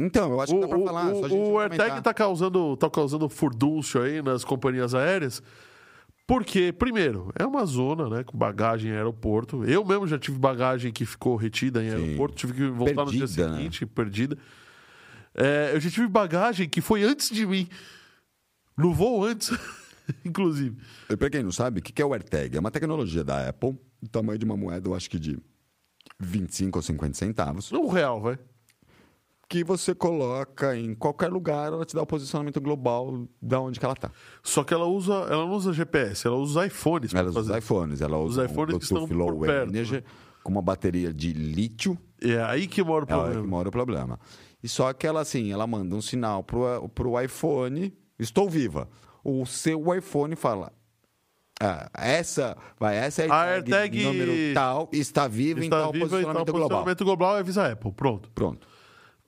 Então, eu acho que dá pra falar. O, o AirTag está causando, tá causando furdúncio aí nas companhias aéreas. Porque, primeiro, é uma zona, né? Com bagagem em aeroporto. Eu mesmo já tive bagagem que ficou retida em Sim. aeroporto, tive que voltar perdida, no dia né? seguinte, né? perdida. É, eu já tive bagagem que foi antes de mim. No voo antes, inclusive. E pra quem não sabe, o que é o AirTag? É uma tecnologia da Apple, do tamanho de uma moeda, eu acho que de 25 ou 50 centavos. Um real, vai que você coloca em qualquer lugar, ela te dá o posicionamento global da onde que ela está. Só que ela usa, ela não usa GPS, ela usa iPhones. Ela usa iPhones, ela usa os iPhones um que estão por perto. Energy, com uma bateria de lítio. É aí que mora o problema. É aí que mora o problema. E só que ela assim, ela manda um sinal pro, pro iPhone, estou viva. O seu iPhone fala, ah, essa, vai, essa é a AirTag número tal, está viva está em tal viva posicionamento, global. posicionamento global. é Visa Apple, pronto. Pronto.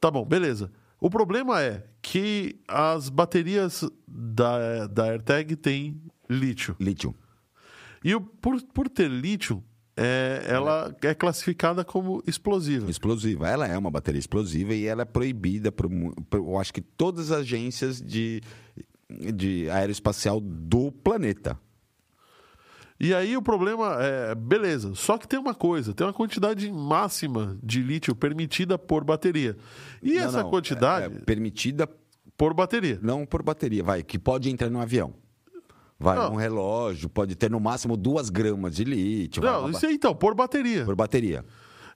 Tá bom, beleza. O problema é que as baterias da, da AirTag têm lítio. Lítio. E o, por, por ter lítio, é, ela é classificada como explosiva. Explosiva. Ela é uma bateria explosiva e ela é proibida por, por eu acho que todas as agências de, de aeroespacial do planeta. E aí o problema é, beleza, só que tem uma coisa, tem uma quantidade máxima de lítio permitida por bateria. E não, essa não, quantidade... É, é permitida... Por bateria. Não por bateria, vai, que pode entrar no avião. Vai, não. um relógio, pode ter no máximo duas gramas de lítio. Não, isso aí então, por bateria. Por bateria.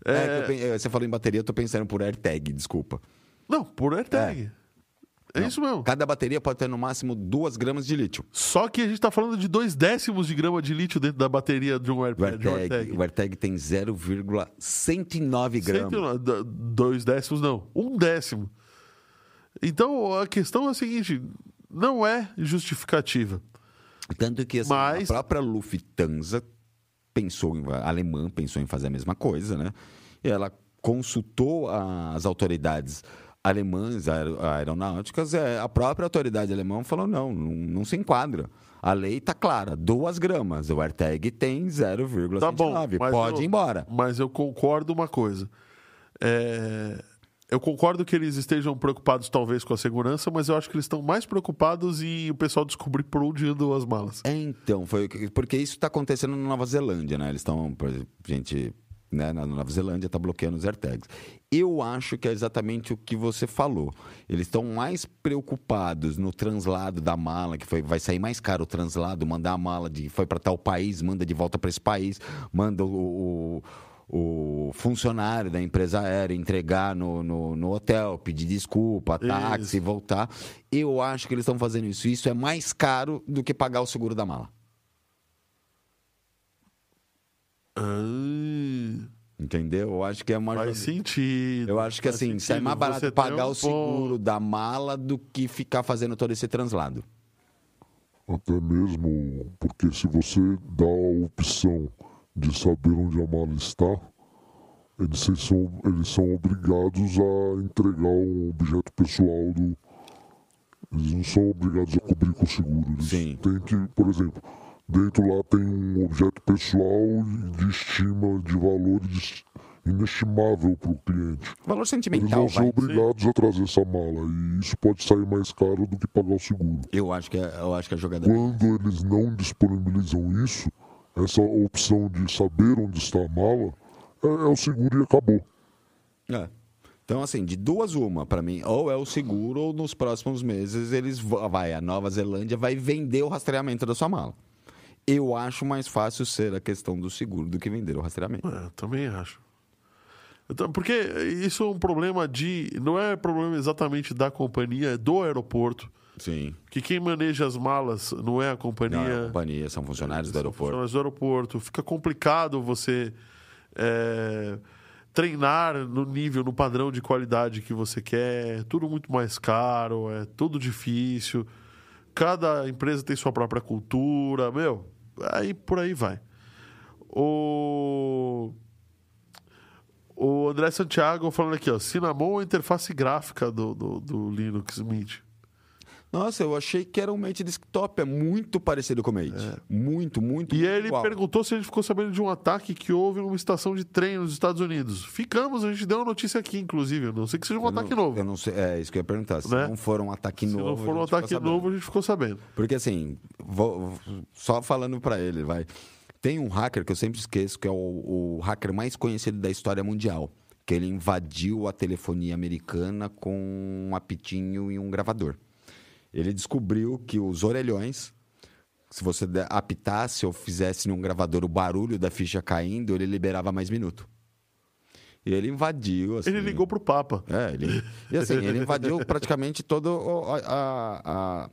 É... É, você falou em bateria, eu tô pensando por AirTag, desculpa. Não, por AirTag. É. É Não. isso mesmo. Cada bateria pode ter no máximo duas gramas de lítio. Só que a gente está falando de dois décimos de grama de lítio dentro da bateria de um AirTag. O AirTag, o AirTag tem 0,109 gramas. 109, dois décimos não, um décimo. Então a questão é a seguinte: não é justificativa. Tanto que assim, Mas... a própria Lufthansa pensou, em, a alemã pensou em fazer a mesma coisa, né? Ela consultou as autoridades alemãs aeronáuticas, é, a própria autoridade alemã falou: não, não, não se enquadra. A lei está clara, duas gramas. O AirTag tem 0,79. Tá bom, Pode eu, ir embora. Mas eu concordo uma coisa. É, eu concordo que eles estejam preocupados, talvez, com a segurança, mas eu acho que eles estão mais preocupados em o pessoal descobrir por onde andam as malas. É, então, foi porque isso está acontecendo na Nova Zelândia, né? Eles estão, gente né, na Nova Zelândia está bloqueando os AirTags. Eu acho que é exatamente o que você falou. Eles estão mais preocupados no translado da mala, que foi, vai sair mais caro o translado, mandar a mala de foi para tal país, manda de volta para esse país, manda o, o, o, funcionário da empresa aérea entregar no, no, no hotel, pedir desculpa, táxi, isso. voltar. Eu acho que eles estão fazendo isso. Isso é mais caro do que pagar o seguro da mala. Ah. Entendeu? Eu acho que é uma. Faz sentido. Eu acho que assim, sentido. sai mais barato pagar um o seguro ponto. da mala do que ficar fazendo todo esse translado. Até mesmo porque se você dá a opção de saber onde a mala está, eles são, eles são obrigados a entregar um objeto pessoal do. Eles não são obrigados a cobrir com o seguro. Eles Sim. têm que, por exemplo, Dentro lá tem um objeto pessoal de estima de valor inestimável para o cliente. Valor sentimental. Eles vão ser obrigados Sim. a trazer essa mala e isso pode sair mais caro do que pagar o seguro. Eu acho que é, eu acho que a jogada. Quando eles não disponibilizam isso, essa opção de saber onde está a mala é, é o seguro e acabou. É. Então, assim, de duas uma, para mim, ou é o seguro, ou nos próximos meses eles vai, a Nova Zelândia vai vender o rastreamento da sua mala. Eu acho mais fácil ser a questão do seguro do que vender o rastreamento. É, também acho. Então, porque isso é um problema de. Não é problema exatamente da companhia, é do aeroporto. Sim. Que quem maneja as malas não é a companhia. Não é a companhia, são funcionários é, do aeroporto. Funcionários do aeroporto. Fica complicado você é, treinar no nível, no padrão de qualidade que você quer. É tudo muito mais caro, é tudo difícil cada empresa tem sua própria cultura, meu. Aí por aí vai. O. O André Santiago falando aqui, ó. Cinnamon é a interface gráfica do, do, do Linux Mint. Nossa, eu achei que era um Mate desktop. É muito parecido com o Mate. É. Muito, muito, E muito ele igual. perguntou se a gente ficou sabendo de um ataque que houve numa estação de trem nos Estados Unidos. Ficamos, a gente deu uma notícia aqui, inclusive. não sei que seja um eu ataque não, novo. Eu não sei, é isso que eu ia perguntar. Se né? não for um ataque se novo. Se não for um ataque novo, a gente ficou sabendo. Porque assim, vou, só falando para ele, vai. Tem um hacker que eu sempre esqueço, que é o, o hacker mais conhecido da história mundial que ele invadiu a telefonia americana com um apitinho e um gravador. Ele descobriu que os orelhões, se você apitasse ou fizesse num gravador o barulho da ficha caindo, ele liberava mais minuto. E ele invadiu. Assim, ele ligou pro Papa. É, ele, e assim, ele invadiu praticamente toda a, a,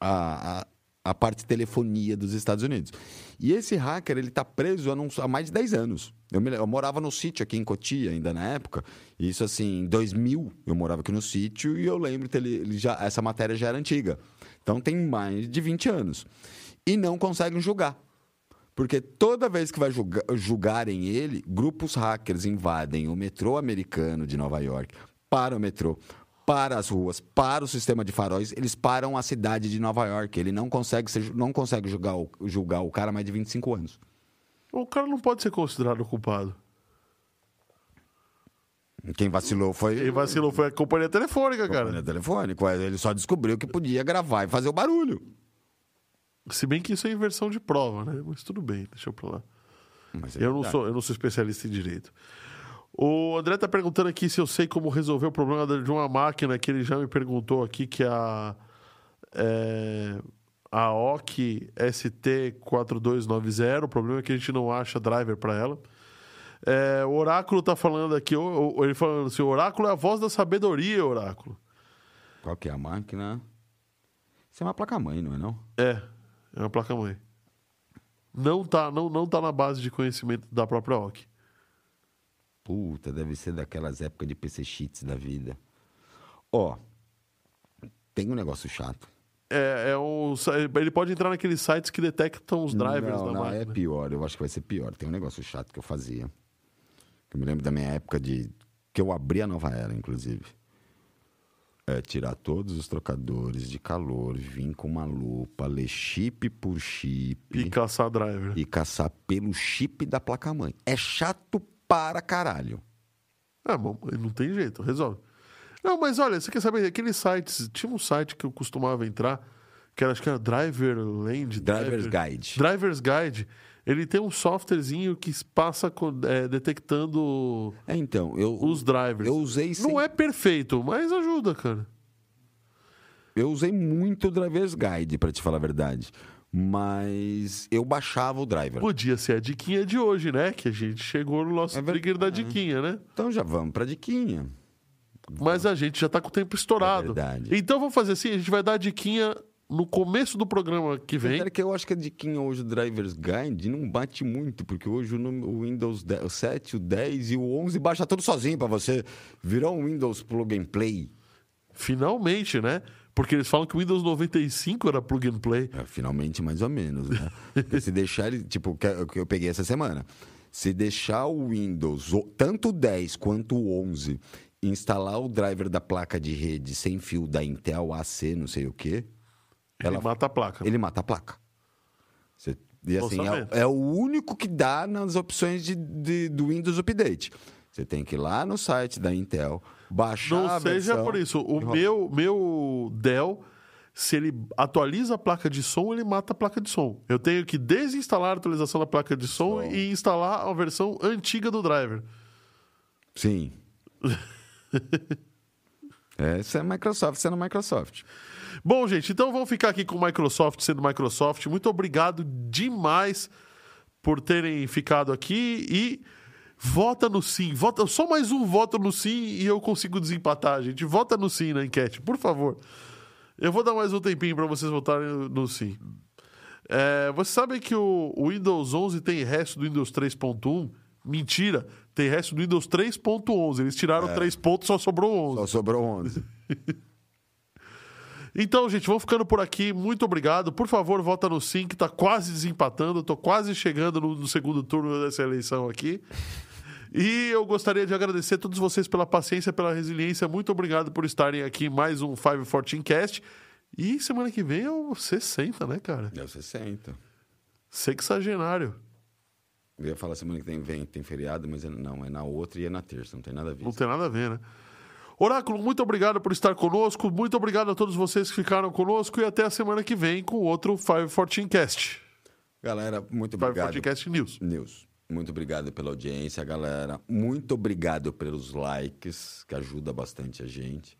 a, a, a parte de telefonia dos Estados Unidos. E esse hacker, ele está preso há, há, mais de 10 anos. Eu, me, eu, morava no sítio aqui em Cotia, ainda na época. Isso assim, em 2000, eu morava aqui no sítio e eu lembro que ele, ele já, essa matéria já era antiga. Então tem mais de 20 anos. E não conseguem julgar. Porque toda vez que vai julgar, julgarem ele, grupos hackers invadem o metrô americano de Nova York para o metrô, para as ruas, para o sistema de faróis, eles param a cidade de Nova York. Ele não consegue, ser, não consegue julgar, o, julgar o cara mais de 25 anos. O cara não pode ser considerado culpado. Quem vacilou foi. Quem vacilou foi a companhia telefônica, a cara. Companhia telefônica. Ele só descobriu que podia gravar e fazer o barulho. Se bem que isso é inversão de prova, né? Mas tudo bem, deixa eu pra lá. É eu, não sou, eu não sou especialista em direito. O André está perguntando aqui se eu sei como resolver o problema de uma máquina que ele já me perguntou aqui, que é a, é, a OC ST4290. O problema é que a gente não acha driver para ela. É, o Oráculo está falando aqui, ele falando assim: o Oráculo é a voz da sabedoria, Oráculo. Qual que é a máquina? Isso é uma placa-mãe, não é não? É, é uma placa-mãe. Não tá, não, não tá na base de conhecimento da própria OC. Puta, deve ser daquelas épocas de PC Cheats da vida. Ó, tem um negócio chato. É, é um, ele pode entrar naqueles sites que detectam os drivers não, da não, máquina. é pior. Eu acho que vai ser pior. Tem um negócio chato que eu fazia. Eu me lembro da minha época de... Que eu abri a nova era, inclusive. É tirar todos os trocadores de calor, vir com uma lupa, ler chip por chip. E caçar driver. E caçar pelo chip da placa-mãe. É chato para caralho. Ah, bom, não tem jeito, resolve. Não, mas olha, você quer saber, aqueles sites, tinha um site que eu costumava entrar, que era, acho que era Driver Land. Driver's Driver, Guide. Driver's Guide. Ele tem um softwarezinho que passa é, detectando é, então, eu, os drivers. Eu usei sem... Não é perfeito, mas ajuda, cara. Eu usei muito o Driver's Guide, para te falar a verdade mas eu baixava o driver. Podia ser a diquinha de hoje, né? Que a gente chegou no nosso é trigger da diquinha, né? Então já vamos pra diquinha. Mas a gente já tá com o tempo estourado. É verdade. Então vamos fazer assim, a gente vai dar a diquinha no começo do programa que vem. É que eu acho que a diquinha hoje do Driver's Guide não bate muito, porque hoje o Windows 10, o 7, o 10 e o 11 baixa tudo sozinho para você. Virou um Windows Plug and Play. Finalmente, né? Porque eles falam que o Windows 95 era plug and play. É, finalmente, mais ou menos, né? Se deixar ele, tipo, o que eu peguei essa semana. Se deixar o Windows, tanto o 10 quanto o 11, instalar o driver da placa de rede sem fio da Intel AC, não sei o quê. Ele mata a placa. Ele mata a placa. Você, e assim, é, é, o único que dá nas opções de, de, do Windows Update. Você tem que ir lá no site da Intel, baixar Não a seja por isso. O meu, meu Dell, se ele atualiza a placa de som, ele mata a placa de som. Eu tenho que desinstalar a atualização da placa de som, som. e instalar a versão antiga do driver. Sim. Essa é Microsoft sendo Microsoft. Bom, gente, então vamos ficar aqui com o Microsoft sendo Microsoft. Muito obrigado demais por terem ficado aqui e Vota no sim. Vota, só mais um voto no sim e eu consigo desempatar, gente. Vota no sim na enquete, por favor. Eu vou dar mais um tempinho para vocês votarem no sim. É, você sabe que o, o, Windows 11 tem resto do Windows 3.1? Mentira, tem resto do Windows 3.11. Eles tiraram é. 3 pontos, só sobrou 11. Só sobrou 11. Então, gente, vamos ficando por aqui. Muito obrigado. Por favor, vota no sim, que está quase desempatando. Estou quase chegando no, no, segundo turno dessa eleição aqui. E eu gostaria de agradecer a todos vocês pela paciência, pela resiliência. Muito obrigado por estarem aqui em mais um 514 Cast. E semana que vem é o 60, né, cara? É o 60. Sexagenário. Eu ia falar semana que vem tem feriado, mas é, não, é na outra e é na terça, não tem nada a ver. Não tem nada a ver, né? Oráculo, muito obrigado por estar conosco. Muito obrigado a todos vocês que ficaram conosco e até a semana que vem com outro 514 Cast. Galera, muito obrigado. 514 Cast News. News. Muito obrigado pela audiência, galera. Muito obrigado pelos likes, que ajuda bastante a gente.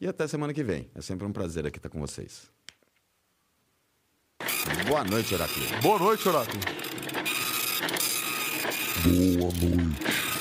E até semana que vem. É sempre um prazer aqui estar com vocês. Boa noite, Oráculo. Boa noite, Oráculo. Boa noite.